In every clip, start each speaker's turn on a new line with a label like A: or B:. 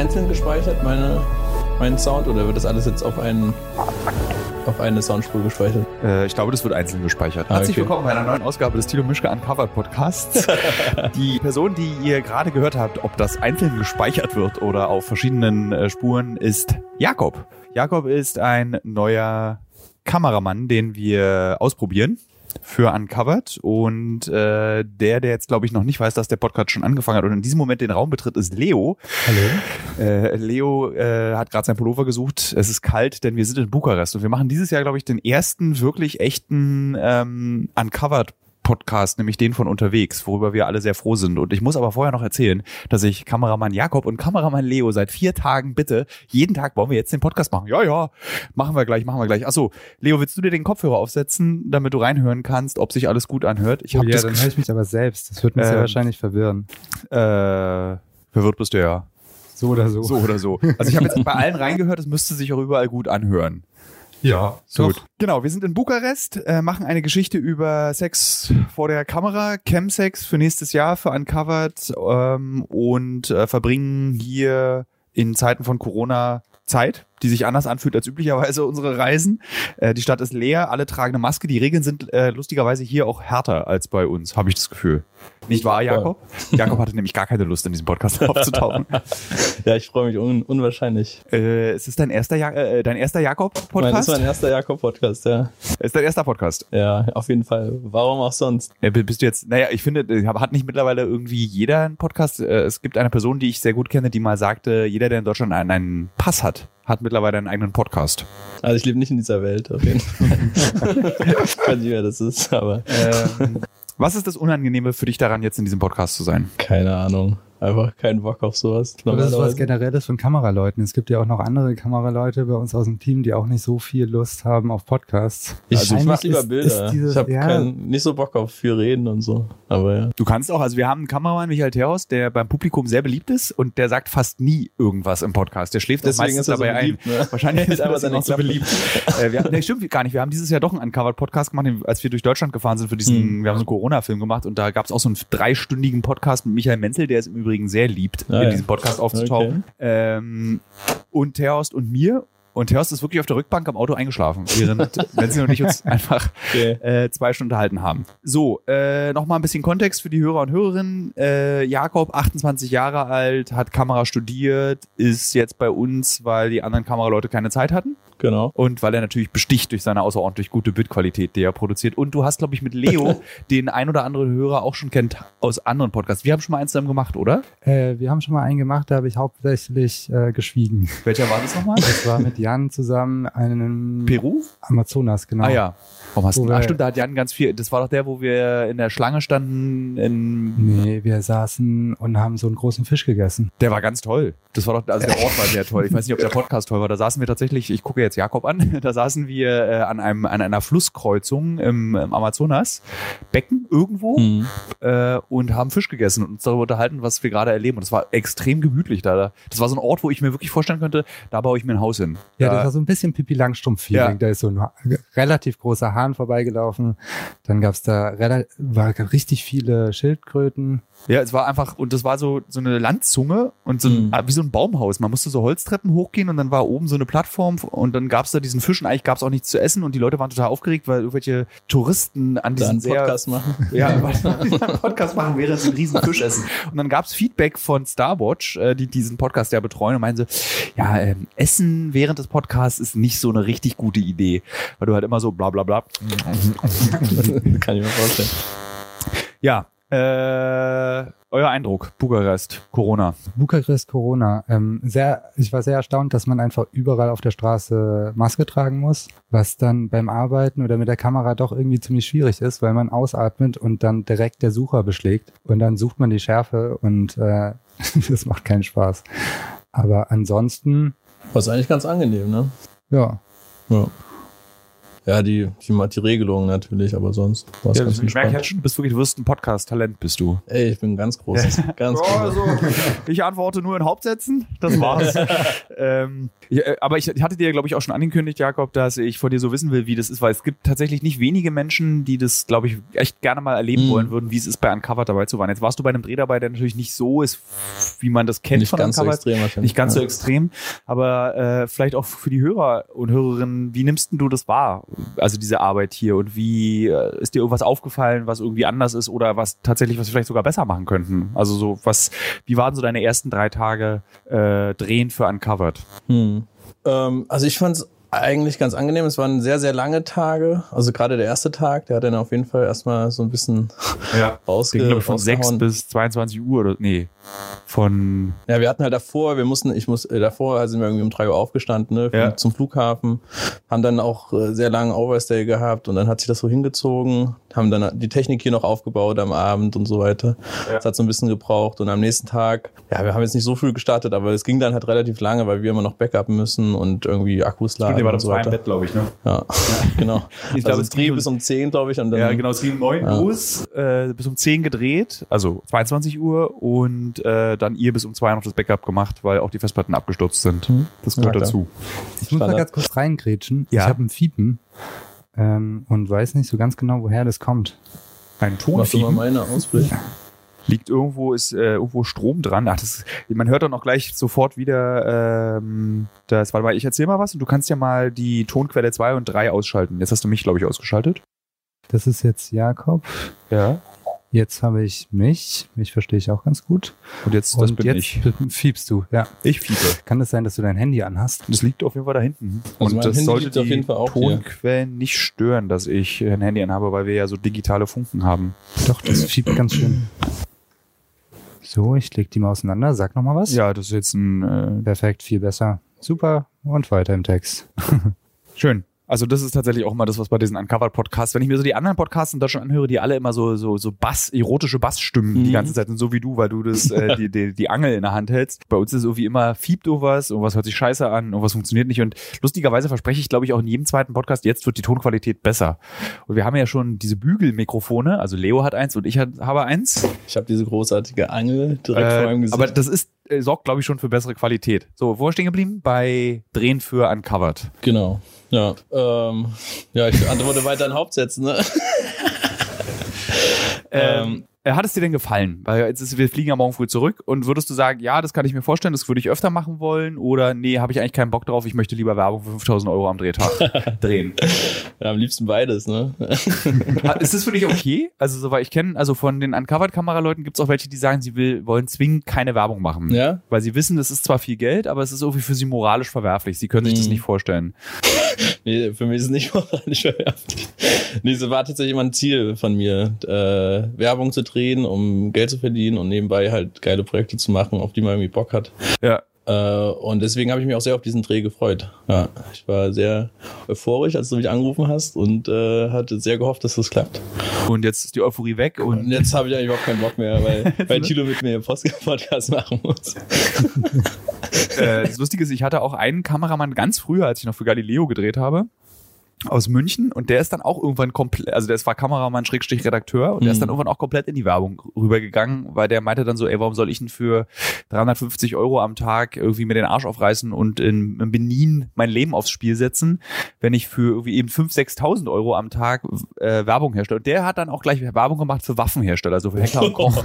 A: einzeln gespeichert, meine, mein Sound, oder wird das alles jetzt auf einen auf eine Soundspur gespeichert?
B: Äh, ich glaube, das wird einzeln gespeichert.
A: Ah,
B: Herzlich
A: okay.
B: willkommen bei einer neuen Ausgabe des Tilo Mischke Uncovered Podcasts. die Person, die ihr gerade gehört habt, ob das einzeln gespeichert wird oder auf verschiedenen äh, Spuren, ist Jakob. Jakob ist ein neuer Kameramann, den wir ausprobieren für Uncovered und äh, der, der jetzt glaube ich noch nicht weiß, dass der Podcast schon angefangen hat und in diesem Moment den Raum betritt, ist Leo.
C: Hallo.
B: Äh, Leo äh, hat gerade sein Pullover gesucht. Es ist kalt, denn wir sind in Bukarest und wir machen dieses Jahr, glaube ich, den ersten wirklich echten ähm, Uncovered Podcast, nämlich den von unterwegs, worüber wir alle sehr froh sind. Und ich muss aber vorher noch erzählen, dass ich Kameramann Jakob und Kameramann Leo seit vier Tagen bitte, jeden Tag wollen wir jetzt den Podcast machen. Ja, ja, machen wir gleich, machen wir gleich. Achso, Leo, willst du dir den Kopfhörer aufsetzen, damit du reinhören kannst, ob sich alles gut anhört? Ich
C: Oh,
B: habe
C: ja,
B: das
C: dann höre ich mich aber selbst. Das wird mich sehr
B: Ähm,
C: wahrscheinlich verwirren.
B: äh, verwirrt bist du ja.
C: So oder so.
B: So oder so. Also ich habe jetzt bei allen reingehört, es müsste sich auch überall gut anhören.
C: Ja,
B: Gut. Genau, wir sind in Bukarest, äh, machen eine Geschichte über Sex vor der Kamera, Chemsex für nächstes Jahr, für Uncovered ähm, und äh, verbringen hier in Zeiten von Corona Zeit, die sich anders anfühlt als üblicherweise unsere Reisen. Äh, die Stadt ist leer, alle tragen eine Maske. Die Regeln sind äh, lustigerweise hier auch härter als bei uns, habe ich das Gefühl. Nicht wahr, Jakob? Jakob hatte nämlich gar keine Lust, in diesem Podcast aufzutauchen.
A: Ja, ich freue mich un unwahrscheinlich.
B: äh, ist es dein erster, ja äh, dein erster Jakob-Podcast?
A: das ist mein erster Jakob-Podcast, ja.
B: Ist dein erster Podcast?
A: Ja, auf jeden Fall. Warum auch sonst?
B: Ja, b- bist du jetzt, naja, ich finde, äh, hat nicht mittlerweile irgendwie jeder einen Podcast? Äh, Es gibt eine Person, die ich sehr gut kenne, die mal sagte, jeder, der in Deutschland einen, einen Pass hat, hat mittlerweile einen eigenen Podcast.
A: Also ich lebe nicht in dieser Welt, auf jeden Fall. ich weiß nicht, wer das ist, aber
B: Ähm, was ist das Unangenehme für dich daran, jetzt in diesem Podcast zu sein?
A: keine Ahnung. Einfach keinen Bock auf sowas.
C: Aber das ist was. Generelles von Kameraleuten. Es gibt ja auch noch andere Kameraleute bei uns aus dem Team, die auch nicht so viel Lust haben auf Podcasts.
A: Ich,
B: Also
A: ich mach
C: Eigentlich
A: lieber
C: ist-
A: Bilder.
C: ist dieses-
A: ich habe
C: ja.
A: nicht so Bock auf viel reden und so. Aber ja.
B: Du kannst auch, also wir haben einen Kameramann, Michael Terhaus, der beim Publikum sehr beliebt ist und der sagt fast nie irgendwas im Podcast. Der schläft
A: Deswegen
B: meistens
A: ist er so
B: dabei
A: beliebt,
B: ein.
A: ne?
B: Wahrscheinlich ist er
A: seine
B: auch so beliebt. äh, wir, nee, stimmt gar nicht. Wir haben dieses Jahr doch einen Uncovered-Podcast gemacht, als wir durch Deutschland gefahren sind für diesen,
A: Hm.
B: wir haben so einen Corona-Film gemacht und da gab es auch so einen dreistündigen Podcast mit Michael Menzel, der es im Übrigen sehr liebt,
A: Ah,
B: in diesem Podcast aufzutauchen. Ähm, und Terhorst und mir. Und Terhorst ist wirklich auf der Rückbank am Auto eingeschlafen, während Menzel und ich uns einfach
A: Okay.
B: äh, zwei Stunden unterhalten haben. So, äh, nochmal ein bisschen Kontext für die Hörer und Hörerinnen. Äh, Jakob, 28 Jahre alt, hat Kamera studiert, ist jetzt bei uns, weil die anderen Kameraleute keine Zeit hatten
A: Genau.
B: und weil er natürlich besticht durch seine außerordentlich gute Bildqualität, die er produziert. Und du hast, glaube ich, mit Leo, den ein oder anderen Hörer auch schon kennt aus anderen Podcasts. Wir haben schon mal eins zusammen gemacht, oder?
C: Äh, wir haben schon mal einen gemacht, da habe ich hauptsächlich äh, geschwiegen.
B: Welcher war das nochmal?
C: Das war mit Jan zusammen einen
B: Peru?
C: Amazonas, genau.
B: Ah ja. Warum hast du? Ach
C: wir-
B: stimmt, da hat Jan ganz viel. Das war doch der, wo wir in der Schlange standen. In,
C: Nee, wir saßen und haben so einen großen Fisch gegessen.
B: der war ganz toll. Das war doch, also der Ort war sehr toll. Ich weiß nicht, ob der Podcast toll war. Da saßen wir tatsächlich, ich gucke jetzt Jakob an, da saßen wir äh, an einem an einer Flusskreuzung im, im Amazonas Becken irgendwo
A: Hm.
B: äh, und haben Fisch gegessen und uns darüber unterhalten, was wir gerade erleben. Und das war extrem gemütlich da. Das war so ein Ort, wo ich mir wirklich vorstellen könnte, da baue ich mir ein Haus hin.
C: Ja,
B: da,
C: das war so ein bisschen Pippi Langstrumpf-Feeling.
B: Ja.
C: Da ist so ein relativ großer Hahn vorbeigelaufen. Dann gab's da war richtig viele Schildkröten.
B: Ja, es war einfach, und das war so, so eine Landzunge und so ein,
A: Mhm.
B: ah, wie so ein Baumhaus. Man musste so Holztreppen hochgehen und dann war oben so eine Plattform und dann gab's da diesen Fisch und eigentlich gab's auch nichts zu essen und die Leute waren total aufgeregt, weil irgendwelche Touristen an
A: Da
B: diesen
A: einen
B: sehr,
A: Podcast machen.
B: ja, Podcast machen, während sie einen riesen Fisch essen. Und dann gab's Feedback von Starwatch, äh, die diesen Podcast ja betreuen und meinen so, ja, ähm, Essen während des Podcasts ist nicht so eine richtig gute Idee, weil du halt immer so bla bla bla.
A: Kann ich mir vorstellen.
B: Ja, äh, euer Eindruck, Bukarest, Corona.
C: Bukarest Corona. Ähm, sehr, ich war sehr erstaunt, dass man einfach überall auf der Straße Maske tragen muss, was dann beim Arbeiten oder mit der Kamera doch irgendwie ziemlich schwierig ist, weil man ausatmet und dann direkt der Sucher beschlägt und dann sucht man die Schärfe und äh, das macht keinen Spaß. Aber ansonsten,
A: Was eigentlich ganz angenehm, ne?
C: ja,
A: Ja. Ja, die, die, die Regelung natürlich, aber sonst war es
B: Ja,
A: ganz
B: ich merke
A: entspannt.
B: jetzt schon, du bist wirklich, du wirst ein Podcast-Talent, bist du.
A: Ey, ich bin ein ganz großes, ganz großes.
B: also, ich antworte nur in Hauptsätzen. Das war's. ähm, ich, äh, aber ich hatte dir, glaube ich, auch schon angekündigt, Jakob, dass ich von dir so wissen will, wie das ist, weil es gibt tatsächlich nicht wenige Menschen, die das, glaube ich, echt gerne mal erleben
A: Mhm.
B: wollen würden, wie es ist, bei Uncovered dabei zu sein. Jetzt warst du bei einem Dreh dabei, der natürlich nicht so ist, wie man das kennt
A: Nicht
B: von
A: ganz so
B: Uncovered.
A: extrem wahrscheinlich.
B: Nicht ganz so
A: Ja.
B: extrem, aber äh, vielleicht auch für die Hörer und Hörerinnen, wie nimmst denn du das wahr? Also diese Arbeit hier und wie äh, ist dir irgendwas aufgefallen, was irgendwie anders ist oder was tatsächlich, was wir vielleicht sogar besser machen könnten? Also so was, wie waren so deine ersten drei Tage äh, Drehen für Uncovered?
A: Hm. Ähm, also ich fand es eigentlich ganz angenehm. Es waren sehr, sehr lange Tage. Also gerade der erste Tag, der hat dann auf jeden Fall erstmal so ein bisschen
B: Ja.
A: rausge
B: Ich glaube von
A: rausgehauen.
B: 6 bis 22 Uhr oder nee, von
A: Ja, wir hatten halt davor, wir mussten, ich muss, äh, davor sind wir irgendwie um drei Uhr aufgestanden, ne,
B: Ja.
A: zum Flughafen, haben dann auch äh, sehr langen Overstay gehabt und dann hat sich das so hingezogen, haben dann die Technik hier noch aufgebaut am Abend und so weiter.
B: Ja.
A: Das hat so ein bisschen gebraucht und am nächsten Tag, ja, wir haben jetzt nicht so früh gestartet, aber es ging dann halt relativ lange, weil wir immer noch Backup müssen und irgendwie Akkus laden und so weiter.
B: glaube ich, ne?
A: Ja, genau.
B: Ich
A: also
B: glaube,
A: es
B: es ging
A: Dreh
B: um-
A: bis um 10, glaube ich, und dann
B: Ja, genau, es ging um 9
A: Ja.
B: los, äh, bis um 10 gedreht, also 22 Uhr und äh, dann ihr bis um 2 noch das Backup gemacht, weil auch die Festplatten abgestürzt sind.
A: Mhm.
B: Das gehört
A: Ja,
B: dazu.
C: Ich muss mal ganz kurz reingrätschen.
B: Ja.
C: Ich habe ein Fiepen ähm, und weiß nicht so ganz genau, woher das kommt.
B: Ein
A: machst du mal
B: Tonfiepen
A: meine Ausblick.
B: liegt irgendwo, ist äh, irgendwo Strom dran. Ach, das, man hört dann auch gleich sofort wieder ähm, das, warte mal, ich erzähl mal was und du kannst ja mal die Tonquelle 2 und 3 ausschalten. Jetzt hast du mich, glaube ich, ausgeschaltet.
C: Das ist jetzt Jakob.
B: Ja.
C: Jetzt habe ich mich. Mich verstehe ich auch ganz gut.
B: Und jetzt, das
C: und
B: bin
C: jetzt
B: ich.
C: fiebst du. Ja.
B: Ich fiepe.
C: Kann es sein, dass du dein Handy anhast?
B: Das liegt auf jeden Fall da hinten.
A: Also
B: und das
A: Handy
B: sollte die
A: jeden Fall auch hier.
B: Tonquellen nicht stören, dass ich ein Handy anhabe, weil wir ja so digitale Funken haben.
C: Doch, das fiebt ganz schön. So, ich leg die mal auseinander. Sag noch mal was.
B: Ja, das ist jetzt ein äh,
C: Perfekt, viel besser. Super. Und weiter im Text.
B: schön. Also das ist tatsächlich auch immer das, was bei diesen Uncovered-Podcasts, wenn ich mir so die anderen Podcasts in Deutschland anhöre, die alle immer so so so Bass, erotische Bassstimmen die
A: Mhm.
B: ganze Zeit sind, so wie du, weil du das äh, die, die die Angel in der Hand hältst. Bei uns ist es irgendwie immer fiebt irgendwas, irgendwas hört sich scheiße an, irgendwas funktioniert nicht und lustigerweise verspreche ich, glaube ich, auch in jedem zweiten Podcast, jetzt wird die Tonqualität besser. Und wir haben ja schon diese Bügelmikrofone, also Leo hat eins und ich habe eins.
A: Ich habe diese großartige Angel direkt vor meinem
B: Äh,
A: Gesicht.
B: aber das ist äh, sorgt, glaube ich, schon für bessere Qualität. So, wo wir stehen geblieben? Bei Drehen für Uncovered.
A: Genau. Ja, ähm, ja, ich antworte weiter in Hauptsätzen. Ne?
B: Ähm, äh, hat es dir denn gefallen? Weil jetzt ist, wir fliegen ja morgen früh zurück und würdest du sagen, ja, das kann ich mir vorstellen, das würde ich öfter machen wollen oder nee, habe ich eigentlich keinen Bock drauf, ich möchte lieber Werbung für 5000 Euro am Drehtag drehen.
A: Ja, am liebsten beides, ne?
B: Ist das für dich okay? Also, soweit ich kenne, also von den Uncovered-Kameraleuten gibt es auch welche, die sagen, sie will, wollen zwingend keine Werbung machen.
A: Ja?
B: Weil sie wissen, das ist zwar viel Geld, aber es ist irgendwie für sie moralisch verwerflich. Sie können sich das
A: Mhm.
B: nicht vorstellen.
A: Nee, für mich ist es nicht moralisch verwerflich. Nee, so war tatsächlich immer ein Ziel von mir, äh, Werbung zu drehen, um Geld zu verdienen und nebenbei halt geile Projekte zu machen, auf die man irgendwie Bock hat.
B: Ja.
A: Äh, und deswegen habe ich mich auch sehr auf diesen Dreh gefreut. Ja, ich war sehr euphorisch, als du mich angerufen hast und äh, hatte sehr gehofft, dass das klappt.
B: Und jetzt ist die Euphorie weg und
A: Und jetzt habe ich eigentlich überhaupt keinen Bock mehr, weil, weil Tilo mit mir Podcast machen muss.
B: äh, das Lustige ist, ich hatte auch einen Kameramann ganz früher, als ich noch für Galileo gedreht habe, aus München und der ist dann auch irgendwann komplett, also der war Kameramann Schrägstrich Redakteur und der ist
A: Mhm.
B: dann irgendwann auch komplett in die Werbung rübergegangen, weil der meinte dann so, ey, warum soll ich denn für 350 Euro am Tag irgendwie mir den Arsch aufreißen und in, in Benin mein Leben aufs Spiel setzen, wenn ich für irgendwie eben 5.000, 6.000 Euro am Tag äh, Werbung herstelle. Und der hat dann auch gleich Werbung gemacht für Waffenhersteller, also für Heckler und Koch.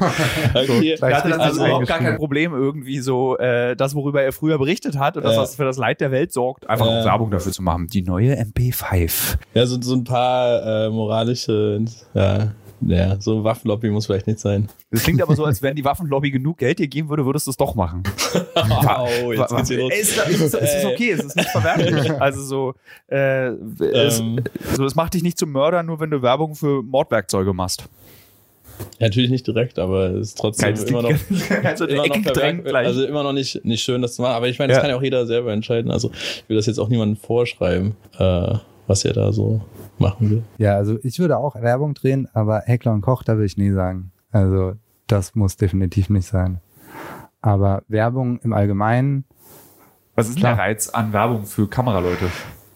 A: Okay.
B: Er hatte dann also überhaupt gar kein. Problem, irgendwie so äh, das, worüber er früher berichtet hat und das,
A: Ja.
B: was für das Leid der Welt sorgt, einfach auch Werbung dafür zu machen. Die neue MP5.
A: Ja, so, so ein paar äh, moralische, ja, ja, so Waffenlobby muss vielleicht nicht sein.
B: Das klingt aber so, als wenn die Waffenlobby genug Geld dir geben würde, würdest du es doch machen.
A: Au, jetzt geht's hier los.
B: Ey, ist, ist, ist, ist okay, es ist nicht verwerflich. Also so, äh, es,
A: Ähm.
B: so, es macht dich nicht zum Mörder, nur wenn du Werbung für Mordwerkzeuge machst.
A: Ja, natürlich nicht direkt, aber es ist trotzdem
B: das
A: immer noch,
B: also
A: immer noch
B: gleich.
A: also immer noch nicht, nicht schön, das zu machen. Aber ich meine, das
B: Ja.
A: kann ja auch jeder selber entscheiden. Also ich will das jetzt auch niemandem vorschreiben, äh, was er da so machen will.
C: Ja, also ich würde auch Werbung drehen, aber Heckler und Koch, da will ich nie sagen. Also das muss definitiv nicht sein. Aber Werbung im Allgemeinen,
B: Was ist
C: Klar.
B: der Reiz an Werbung für Kameraleute?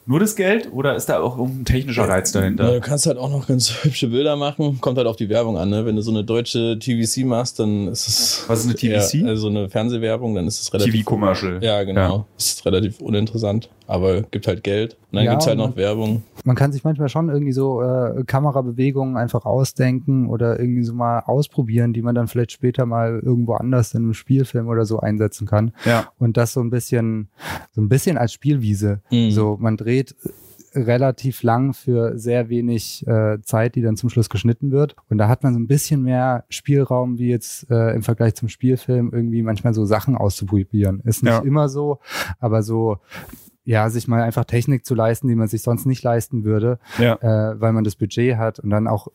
B: Nur das Geld oder ist da auch ein technischer Reiz
A: Ja,
B: dahinter?
A: du kannst halt auch noch ganz hübsche Bilder machen. Kommt halt auf die Werbung an. Ne? Wenn du so eine deutsche TVC machst, dann ist es.
B: Was ist eine TVC?
A: Ja, also eine Fernsehwerbung, dann ist es relativ.
B: TV-Commercial.
A: Ja, genau.
B: Ja.
A: Das ist relativ uninteressant. Aber gibt halt Geld. Und dann
C: Ja,
A: gibt's halt
C: und-
A: noch Werbung.
C: Man kann sich manchmal schon irgendwie so äh, Kamerabewegungen einfach ausdenken oder irgendwie so mal ausprobieren, die man dann vielleicht später mal irgendwo anders in einem Spielfilm oder so einsetzen kann.
B: Ja.
C: Und das so ein bisschen, so ein bisschen als Spielwiese.
A: Mhm.
C: So, man dreht relativ lang für sehr wenig äh, Zeit, die dann zum Schluss geschnitten wird. Und da hat man so ein bisschen mehr Spielraum, wie jetzt äh, im Vergleich zum Spielfilm, irgendwie manchmal so Sachen auszuprobieren. Ist nicht
B: Ja.
C: immer so, aber so, ja, sich mal einfach Technik zu leisten, die man sich sonst nicht leisten würde,
B: Ja.
C: äh, weil man das Budget hat und dann auch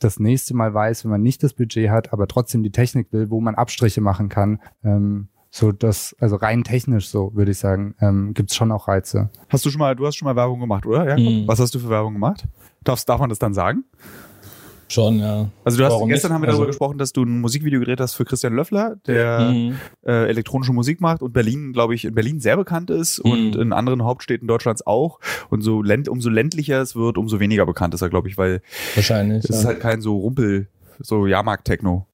C: das nächste Mal weiß, wenn man nicht das Budget hat, aber trotzdem die Technik will, wo man Abstriche machen kann. Ähm, so das, also rein technisch so, würde ich sagen, ähm, gibt es schon auch Reize.
B: Hast du schon mal, du hast schon mal Werbung gemacht, oder? Jakob?
A: Mhm.
B: Was hast du für Werbung gemacht? Darfst, darf man das dann sagen?
A: Schon, ja.
B: Also du hast
A: Warum
B: gestern
A: nicht?
B: haben wir darüber
A: Also-
B: gesprochen, dass du ein Musikvideo gedreht hast für Christian Löffler, der
A: Mhm.
B: äh, elektronische Musik macht und Berlin, glaube ich, in Berlin sehr bekannt ist und
A: Mhm.
B: in anderen Hauptstädten Deutschlands auch. Und so länd, umso ländlicher es wird, umso weniger bekannt ist er, glaube ich, weil
A: Wahrscheinlich.
B: es ist
A: ja.
B: halt kein so Rumpel, so Jahrmarkt-Techno.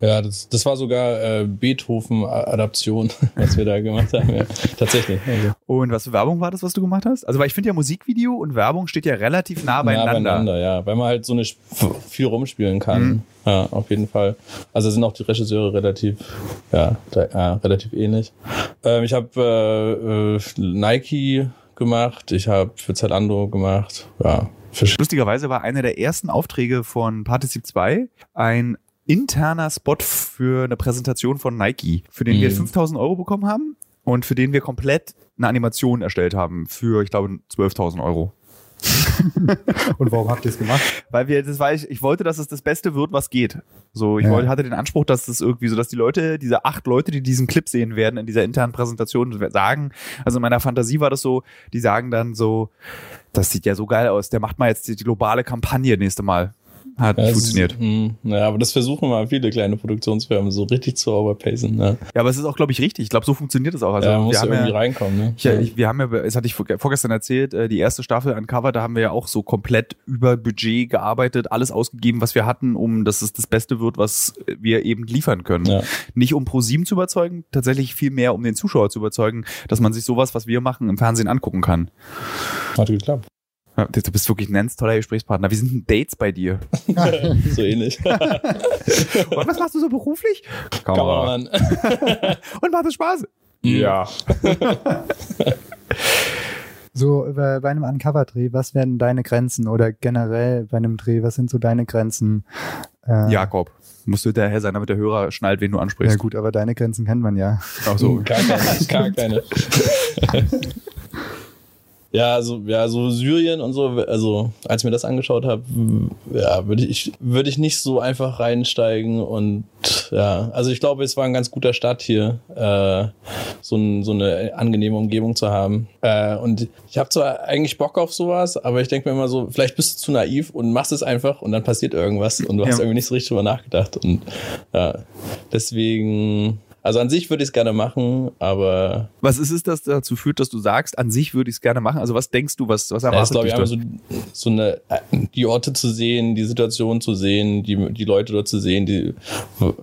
A: Ja, das, das war sogar äh, Beethoven-Adaption, was wir da gemacht haben. Ja, tatsächlich. Also,
B: Und was für Werbung war das, was du gemacht hast? Also, weil ich finde ja Musikvideo und Werbung steht ja relativ nah beieinander.
A: Nah beieinander, ja. Weil man halt so eine viel rumspielen kann.
B: Mhm.
A: Ja, auf jeden Fall. Also sind auch die Regisseure relativ, ja, da, ja relativ ähnlich. Ähm, ich habe äh, äh, Nike gemacht, ich habe für Zalando gemacht, ja.
B: Lustigerweise war einer der ersten Aufträge von Partizip 2 ein interner Spot für eine Präsentation von Nike, für den wir
A: Mhm.
B: 5000 Euro bekommen haben und für den wir komplett eine Animation erstellt haben für, ich glaube, 12.000 Euro.
C: Und warum habt ihr es gemacht?
B: Weil wir, das war ich, ich wollte, dass es das Beste wird, was geht. So, ich
C: Ja.
B: wollte, hatte den Anspruch, dass es irgendwie so, dass die Leute, diese acht Leute, die diesen Clip sehen werden in dieser internen Präsentation, sagen, also in meiner Fantasie war das so, die sagen dann so, das sieht ja so geil aus, der macht mal jetzt die, die globale Kampagne nächste Mal. Hat
A: Ja,
B: nicht
A: es
B: funktioniert.
A: Ist, mh, ja, aber das versuchen mal viele kleine Produktionsfirmen so richtig zu overpacen. Ne?
B: Ja, aber es ist auch, glaube ich, richtig. Ich glaube, so funktioniert es auch. Also,
A: ja, man muss
B: wir haben
A: irgendwie
B: ja,
A: reinkommen. Ne?
B: ich, ich, wir haben ja, das hatte ich vor- vorgestern erzählt, äh, die erste Staffel Uncover, da haben wir ja auch so komplett über Budget gearbeitet, alles ausgegeben, was wir hatten, um dass es das Beste wird, was wir eben liefern können.
A: Ja.
B: Nicht um ProSieben zu überzeugen, tatsächlich viel mehr um den Zuschauer zu überzeugen, dass man sich sowas, was wir machen, im Fernsehen angucken kann.
A: Hat geklappt.
B: Ja, Du bist wirklich ein ganz toller Gesprächspartner. Wie sind denn Dates bei dir?
A: so ähnlich.
B: Und was machst du so beruflich?
A: Kameramann.
B: Und macht es Spaß?
A: Ja.
C: So, bei, einem Uncover-Dreh, was werden deine Grenzen oder generell bei einem Dreh, was sind so deine Grenzen? Äh,
B: Jakob, musst du hinterher sein, damit der Hörer schnallt, wen du ansprichst.
C: Ja gut, aber deine Grenzen kennt man ja.
B: Ach so.
A: Gar keine. Gar keine. Ja, also, ja, so Syrien und so, also als ich mir das angeschaut habe, ja, würde ich, würde ich nicht so einfach reinsteigen und ja, also ich glaube, es war ein ganz guter Start hier, äh, so, ein, so eine angenehme Umgebung zu haben. Äh, und ich habe zwar eigentlich Bock auf sowas, aber ich denke mir immer so, vielleicht bist du zu naiv und machst es einfach und dann passiert irgendwas und du hast
B: Ja.
A: irgendwie nicht so richtig drüber nachgedacht. Und ja, deswegen, also an sich würde ich es gerne machen, aber
B: Was ist es, das dazu führt, dass du sagst, an sich würde ich es gerne machen? Also was denkst du, was, was
A: Ja, das
B: erwartet
A: glaube ich einfach so, so eine, die Orte zu sehen, die Situation zu sehen, die, die Leute dort zu sehen, die,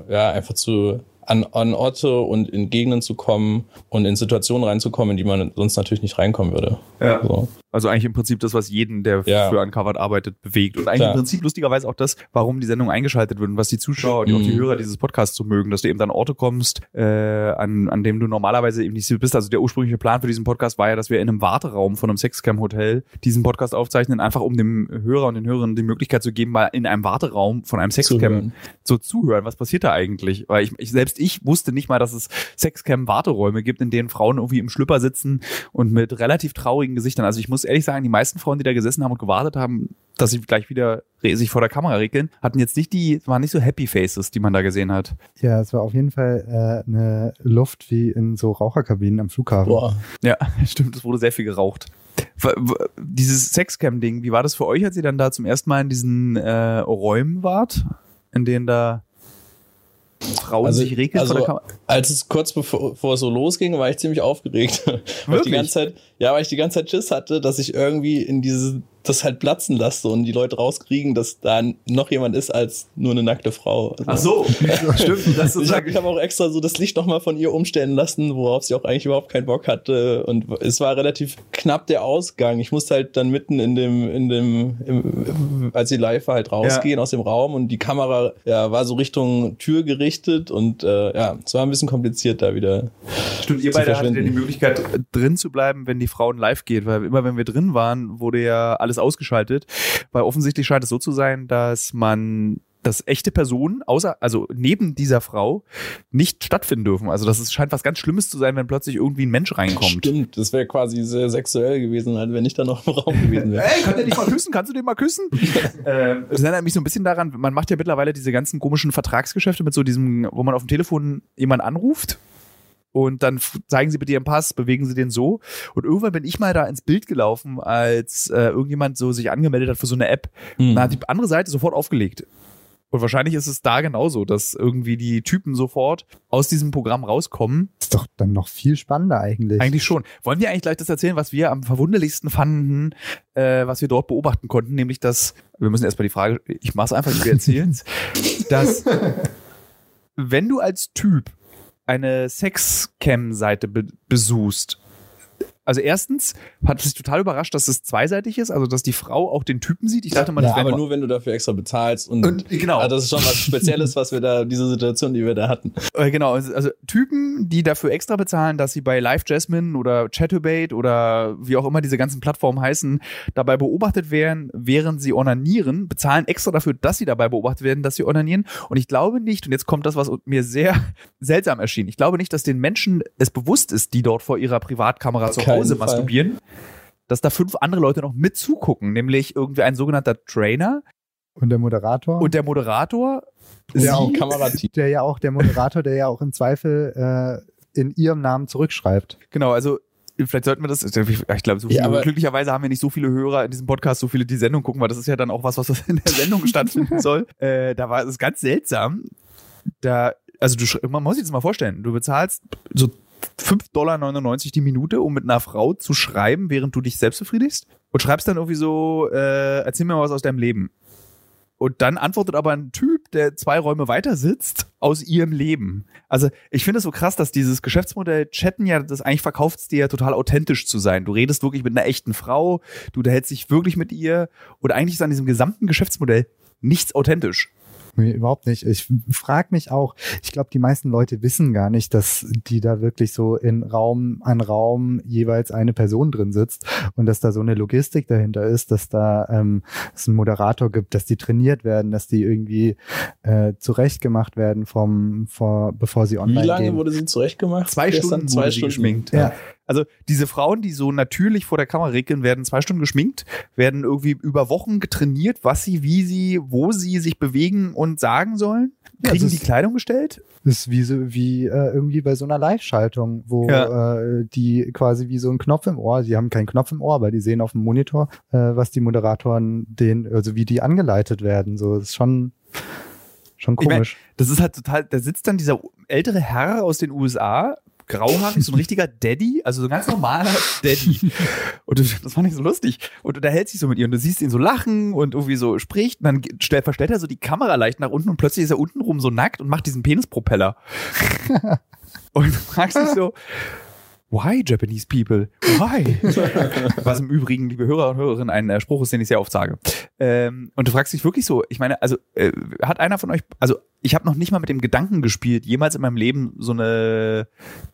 A: ja, einfach zu, an, an Orte und in Gegenden zu kommen und in Situationen reinzukommen, in die man sonst natürlich nicht reinkommen würde.
B: Ja.
A: So.
B: Also eigentlich im Prinzip das, was jeden, der
A: Ja.
B: für Uncovered arbeitet, bewegt. Und eigentlich
A: Klar.
B: im Prinzip lustigerweise auch das, warum die Sendung eingeschaltet wird und was die Zuschauer und auch die
A: Mhm.
B: Hörer dieses Podcasts so mögen, dass du eben an Orte kommst, äh, an, an dem du normalerweise eben nicht so bist. Also der ursprüngliche Plan für diesen Podcast war ja, dass wir in einem Warteraum von einem Sexcam-Hotel diesen Podcast aufzeichnen, einfach um dem Hörer und den Hörern die Möglichkeit zu geben, mal in einem Warteraum von einem Sexcam
A: Zuhören.
B: so zuhören. Was passiert da eigentlich? Weil ich, ich selbst ich wusste nicht mal, dass es Sexcam-Warteräume gibt, in denen Frauen irgendwie im Schlüpper sitzen und mit relativ traurigen Gesichtern. Also ich muss ehrlich sagen, die meisten Frauen, die da gesessen haben und gewartet haben, dass sie gleich wieder sich vor der Kamera regeln, hatten jetzt nicht die, waren nicht so Happy Faces, die man da gesehen hat.
C: Ja, es war auf jeden Fall äh, eine Luft wie in so Raucherkabinen am Flughafen.
A: Boah.
B: Ja, stimmt, es wurde sehr viel geraucht. Dieses Sexcam-Ding, wie war das für euch, als ihr dann da zum ersten Mal in diesen äh, Räumen wart, in denen da Frauen
A: Also-
B: sich regelt
A: also-
B: vor der Kamera.
A: Als es kurz bevor, bevor es so losging, war ich ziemlich aufgeregt. weil ich
B: Wirklich?
A: die ganze Zeit, ja, weil ich die ganze Zeit Schiss hatte, dass ich irgendwie in diese, das halt platzen lasse und die Leute rauskriegen, dass da noch jemand ist als nur eine nackte Frau. Also,
B: so, stimmt. Das
A: Ich habe ich hab auch extra so das Licht nochmal von ihr umstellen lassen, worauf sie auch eigentlich überhaupt keinen Bock hatte. Und es war relativ knapp der Ausgang. Ich musste halt dann mitten in dem, in dem, im, als sie live war, halt rausgehen aus dem Raum und die Kamera ja, war so Richtung Tür gerichtet und äh, ja, es war ein bisschen kompliziert da wieder.
B: Stimmt, ihr
A: zu
B: beide hattet ja die. Möglichkeit, drin zu bleiben, wenn die Frauen live geht, weil immer wenn wir drin waren, wurde ja alles ausgeschaltet, weil offensichtlich scheint es so zu sein, dass man dass echte Personen außer also neben dieser Frau nicht stattfinden dürfen. Also das ist, scheint was ganz Schlimmes zu sein, wenn plötzlich irgendwie ein Mensch reinkommt.
A: Stimmt, das wäre quasi sehr sexuell gewesen, halt, wenn ich da noch im Raum gewesen wäre.
B: Ey, kann der dich mal küssen? Kannst du den mal küssen? ähm, das erinnert mich so ein bisschen daran, man macht ja mittlerweile diese ganzen komischen Vertragsgeschäfte mit so diesem, wo man auf dem Telefon jemanden anruft und dann zeigen Sie bitte Ihren Pass, bewegen Sie den so. Und irgendwann bin ich mal da ins Bild gelaufen, als äh, irgendjemand so sich angemeldet hat für so eine App.
A: Hm.
B: Da hat die andere Seite sofort aufgelegt. Und wahrscheinlich ist es da genauso, dass irgendwie die Typen sofort aus diesem Programm rauskommen.
C: Ist doch dann noch viel spannender eigentlich.
B: Eigentlich schon. Wollen wir eigentlich gleich das erzählen, was wir am verwunderlichsten fanden, äh, was wir dort beobachten konnten, nämlich dass, wir müssen erstmal die Frage, ich mach's einfach, wir erzählen's, dass wenn du als Typ eine Sexcam-Seite be besuchst, also erstens hat es total überrascht, dass es zweiseitig ist, also dass die Frau auch den Typen sieht. Ich dachte mal,
C: Ja,
B: das
A: Aber nur, wenn du dafür extra bezahlst und,
B: Und- genau.
A: Ah, das ist schon was Spezielles, was wir da, diese Situation, die wir da hatten.
B: Äh, genau, also also Typen, die dafür extra bezahlen, dass sie bei Live Jasmine oder Chatterbait oder wie auch immer diese ganzen Plattformen heißen, dabei beobachtet werden, während sie onanieren, bezahlen extra dafür, dass sie dabei beobachtet werden, dass sie onanieren. Und ich glaube nicht, und jetzt kommt das, was mir sehr seltsam erschien, ich glaube nicht, dass den Menschen es bewusst ist, die dort vor ihrer Privatkamera zu
A: keinen
B: Hause
A: Fall.
B: masturbieren, dass da fünf andere Leute noch mit zugucken, nämlich irgendwie ein sogenannter Trainer
C: Und der Moderator?
B: und der Moderator.
A: Der
B: sie-
A: auch Kamerateam.
C: der ja auch, der Moderator, der ja auch im Zweifel äh, in ihrem Namen zurückschreibt.
B: Genau, also vielleicht sollten wir das, ich glaube, so viele,
A: Ja,
B: glücklicherweise haben wir nicht so viele Hörer in diesem Podcast, so viele die Sendung gucken, weil das ist ja dann auch was, was in der Sendung stattfinden soll. Äh, da war es ganz seltsam. Da, also du, man muss sich das mal vorstellen, du bezahlst so 5,99 Dollar die Minute, um mit einer Frau zu schreiben, während du dich selbst befriedigst und schreibst dann irgendwie so, äh, erzähl mir mal was aus deinem Leben. Und dann antwortet aber ein Typ, der zwei Räume weiter sitzt, aus ihrem Leben. Also ich finde es so krass, dass dieses Geschäftsmodell Chatten ja, das eigentlich verkauft es dir ja total authentisch zu sein. Du redest wirklich mit einer echten Frau, du unterhältst dich wirklich mit ihr und eigentlich ist an diesem gesamten Geschäftsmodell nichts authentisch.
C: Nee, überhaupt nicht. Ich frage mich auch, ich glaube, die meisten Leute wissen gar nicht, dass die da wirklich so in Raum an Raum jeweils eine Person drin sitzt und dass da so eine Logistik dahinter ist, dass da ähm, es einen Moderator gibt, dass die trainiert werden, dass die irgendwie äh, zurechtgemacht werden vom vor, bevor sie online
A: Wie lange
C: gehen.
A: wurde sie zurechtgemacht?
B: Zwei
A: Gestern?
B: Stunden
A: zwei
B: wurde sie
A: Stunden.
B: geschminkt.
C: Ja.
B: Also diese Frauen, die so natürlich vor der Kamera regeln, werden zwei Stunden geschminkt, werden irgendwie über Wochen getrainiert, was sie, wie sie, wo sie sich bewegen und sagen sollen.
C: Ja,
B: Kriegen
C: das
B: die
C: ist-
B: Kleidung gestellt?
C: Das ist wie so wie äh, irgendwie bei so einer Live-Schaltung, wo
B: Ja.
C: äh, die quasi wie so ein Knopf im Ohr, die haben keinen Knopf im Ohr, aber die sehen auf dem Monitor, äh, was die Moderatoren den, also wie die angeleitet werden. So das ist schon schon
B: Ich mein,
C: komisch.
B: Das ist halt total, da sitzt dann dieser ältere Herr aus den USA, grauhaarig, so ein richtiger Daddy, also so ein ganz normaler Daddy. Und das fand ich so lustig. Und unterhält sich so mit ihr und du siehst ihn so lachen und irgendwie so spricht. Und dann stellt, verstellt er so die Kamera leicht nach unten und plötzlich ist er unten rum so nackt und macht diesen Penispropeller. und du fragst dich so, Why Japanese people? Why? Was im Übrigen, liebe Hörer und Hörerinnen, ein äh, Spruch ist, den ich sehr oft sage. Ähm, und du fragst dich wirklich so, ich meine, also äh, hat einer von euch, also ich habe noch nicht mal mit dem Gedanken gespielt, jemals in meinem Leben so eine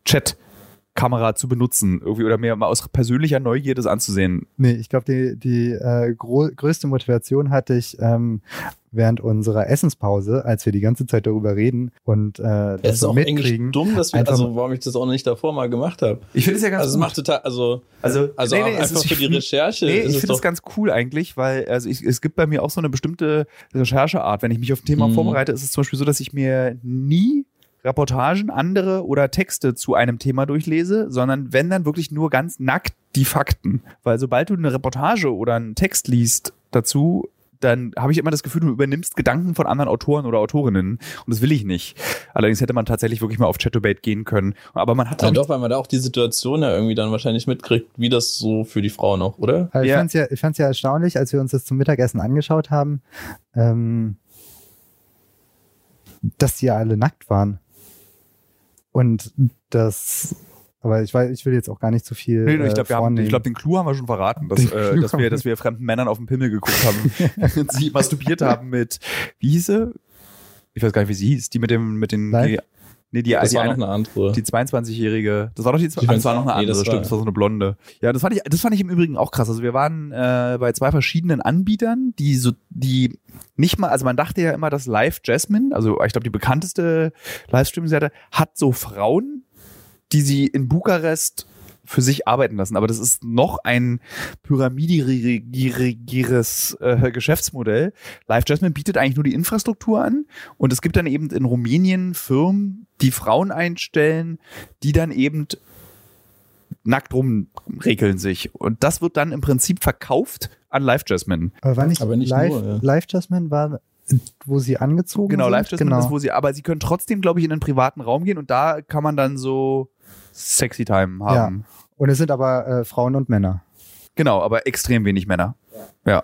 B: Chat-Kamera zu benutzen, irgendwie oder mir mal aus persönlicher Neugier das anzusehen.
C: Nee, ich glaube, die, die äh, größte Motivation hatte ich ähm, während unserer Essenspause, als wir die ganze Zeit darüber reden und äh,
A: Es
C: das
A: ist
C: so
A: auch
C: mitkriegen.
A: dumm, dass wir,
C: Einfach-
A: also warum ich das auch nicht davor mal gemacht habe.
B: Ich finde es ja ganz
A: Also es macht total, also,
B: also,
A: also auch
B: es
A: einfach
B: ist-
A: für die Recherche
B: Nee,
A: ist
B: ich
A: es
B: finde es ganz cool eigentlich, weil also ich, es gibt bei mir auch so eine bestimmte Rechercheart. Wenn ich mich auf ein Thema
A: Mhm.
B: vorbereite, ist es zum Beispiel so, dass ich mir nie Reportagen, andere oder Texte zu einem Thema durchlese, sondern wenn dann wirklich nur ganz nackt die Fakten. Weil sobald du eine Reportage oder einen Text liest dazu, dann habe ich immer das Gefühl, du übernimmst Gedanken von anderen Autoren oder Autorinnen und das will ich nicht. Allerdings hätte man tatsächlich wirklich mal auf Chatobate gehen können. Aber man hat
A: Ja, doch, weil man da auch die Situation ja irgendwie dann wahrscheinlich mitkriegt, wie das so für die Frauen auch, oder?
C: Aber ich
B: Ja.
C: fand's ja, ich fand's ja erstaunlich, als wir uns das zum Mittagessen angeschaut haben, ähm, dass die ja alle nackt waren. Und das, aber ich weiß, ich will jetzt auch gar nicht zu viel.
B: Nee, nee, ich
C: äh,
B: glaube, ich glaube, den Clou haben wir schon verraten, dass, äh, dass wir, dass wir fremden Männern auf den Pimmel geguckt haben, und sie masturbiert haben mit, wie hieß sie? Ich weiß gar nicht, wie sie hieß, die mit dem, mit den, nee, die,
A: Das
B: die,
A: war
B: eine,
A: noch eine andere.
B: die 22-jährige, das war doch die,
A: Die
B: ah, das war noch eine
A: nee,
B: andere,
A: das
B: stimmt,
A: war-
B: das war so eine Blonde. Ja, das fand ich, das fand ich im Übrigen auch krass. Also wir waren äh, bei zwei verschiedenen Anbietern, die so, die nicht mal, also man dachte ja immer, dass Live Jasmine, also ich glaube die bekannteste Livestream-Seite, hat so Frauen, die sie in Bukarest für sich arbeiten lassen. Aber das ist noch ein pyramidigeres äh, Geschäftsmodell. Live Jasmine bietet eigentlich nur die Infrastruktur an und es gibt dann eben in Rumänien Firmen, die Frauen einstellen, die dann eben nackt rumregeln sich. Und das wird dann im Prinzip verkauft an Live Jasmine.
C: aber war nicht,
A: Aber nicht
C: live,
A: nur, ja.
C: live Jasmine war, wo sie angezogen
B: Genau,
C: sind?
B: Live Jasmine
C: genau.
B: ist, wo sie, aber sie können trotzdem, glaube ich, in einen privaten Raum gehen und da kann man dann so Sexy Time haben.
C: Und es sind aber äh, Frauen und Männer.
B: Genau, aber extrem wenig Männer. Ja.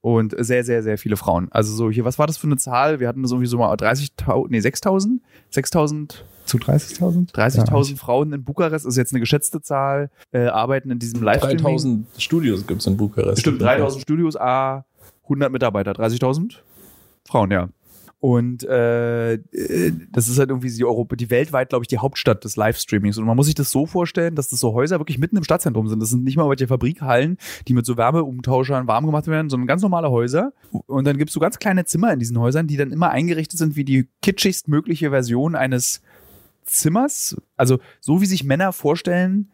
B: Und sehr, sehr, sehr viele Frauen. Also so hier, was war das für eine Zahl? Wir hatten so irgendwie so mal 30.000, nee, 6.000? 6.000,
C: Zu 30.000?
B: 30.000 Frauen in Bukarest ist jetzt eine geschätzte Zahl, äh, arbeiten in diesem Livestreaming.
A: 3000 Studios gibt's in Bukarest.
B: Stimmt, 3000 Studios, A, 100 Mitarbeiter, 30.000 Frauen, ja. Und äh, äh, das ist halt irgendwie die Europa, die weltweit, glaube ich, die Hauptstadt des Livestreamings. Und man muss sich das so vorstellen, dass das so Häuser wirklich mitten im Stadtzentrum sind. Das sind nicht mal welche Fabrikhallen, die mit so Wärmeumtauschern warm gemacht werden, sondern ganz normale Häuser. Und dann gibt's so ganz kleine Zimmer in diesen Häusern, die dann immer eingerichtet sind wie die kitschigst mögliche Version eines Zimmers. Also so wie sich Männer vorstellen,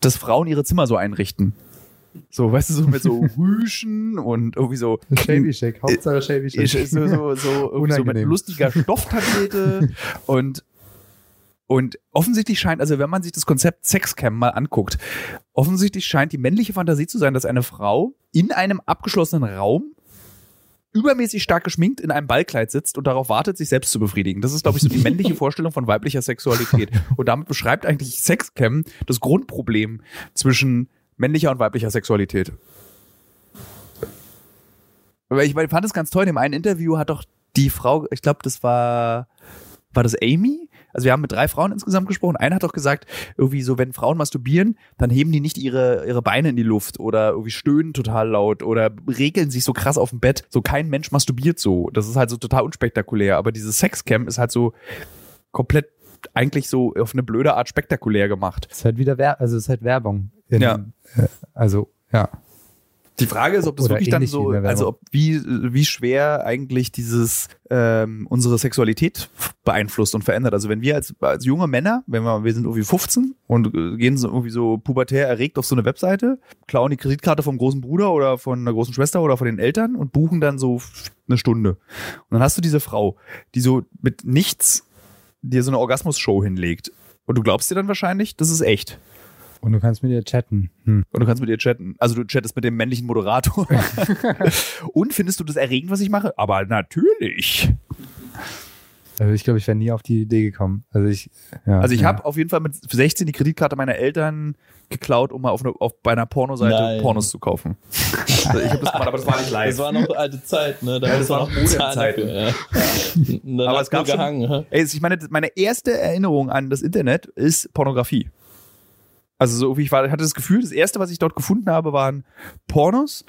B: dass Frauen ihre Zimmer so einrichten. So, weißt du, so mit so Rüschen und irgendwie so
C: Shavy Shake, Hauptsache Shavy
B: ist
C: Shake.
B: so, so, so, so mit lustiger Stofftapete und und offensichtlich scheint, also wenn man sich das Konzept Sexcam mal anguckt, offensichtlich scheint die männliche Fantasie zu sein, dass eine Frau in einem abgeschlossenen Raum übermäßig stark geschminkt in einem Ballkleid sitzt und darauf wartet, sich selbst zu befriedigen. Das ist, glaube ich, so die männliche Vorstellung von weiblicher Sexualität. Und damit beschreibt eigentlich Sexcam das Grundproblem zwischen männlicher und weiblicher Sexualität. Aber ich fand es ganz toll. In dem einen Interview hat doch die Frau, ich glaube, das war, war das Amy? Also wir haben mit drei Frauen insgesamt gesprochen. Eine hat doch gesagt, irgendwie so, wenn Frauen masturbieren, dann heben die nicht ihre, ihre Beine in die Luft oder irgendwie stöhnen total laut oder regeln sich so krass auf dem Bett. So kein Mensch masturbiert so. Das ist halt so total unspektakulär. Aber dieses Sexcam ist halt so komplett eigentlich so auf eine blöde Art spektakulär gemacht.
C: Es ist halt wieder Wer also es ist halt Werbung. In,
B: Ja.
C: Äh, also, ja.
B: Die Frage ist, ob das
C: Oder
B: wirklich dann so, also ob wie, wie schwer eigentlich dieses ähm, unsere Sexualität beeinflusst und verändert. Also wenn wir als, als junge Männer, wenn wir, wir sind irgendwie 15 und gehen so irgendwie so pubertär erregt auf so eine Webseite, klauen die Kreditkarte vom großen Bruder oder von einer großen Schwester oder von den Eltern und buchen dann so eine Stunde. Und dann hast du diese Frau, die so mit nichts dir so eine Orgasmus-Show hinlegt. Und du glaubst dir dann wahrscheinlich, das ist echt.
C: Und du kannst mit ihr chatten. Hm.
B: Und du kannst mit ihr chatten. Also du chattest mit dem männlichen Moderator. Und findest du das erregend, was ich mache? Aber natürlich.
C: Also ich glaube, ich wäre nie auf die Idee gekommen. Also ich, ja,
B: Also ich
C: ja.
B: habe auf jeden Fall mit 16 die Kreditkarte meiner Eltern geklaut, um mal auf, eine, auf bei einer Pornoseite
A: Nein.
B: Pornos zu kaufen. Also ich habe das gemacht, aber das war nicht live.
A: Das war noch alte Zeit, ne? Da
B: Ja, das war
A: noch
B: Modemzeiten.
A: dafür, ja.
B: Aber es gab schon-
A: gehangen. hä?
B: Ey, ich meine, meine erste Erinnerung an das Internet ist Pornografie. Also so wie ich war, hatte das Gefühl, das erste, was ich dort gefunden habe, waren Pornos,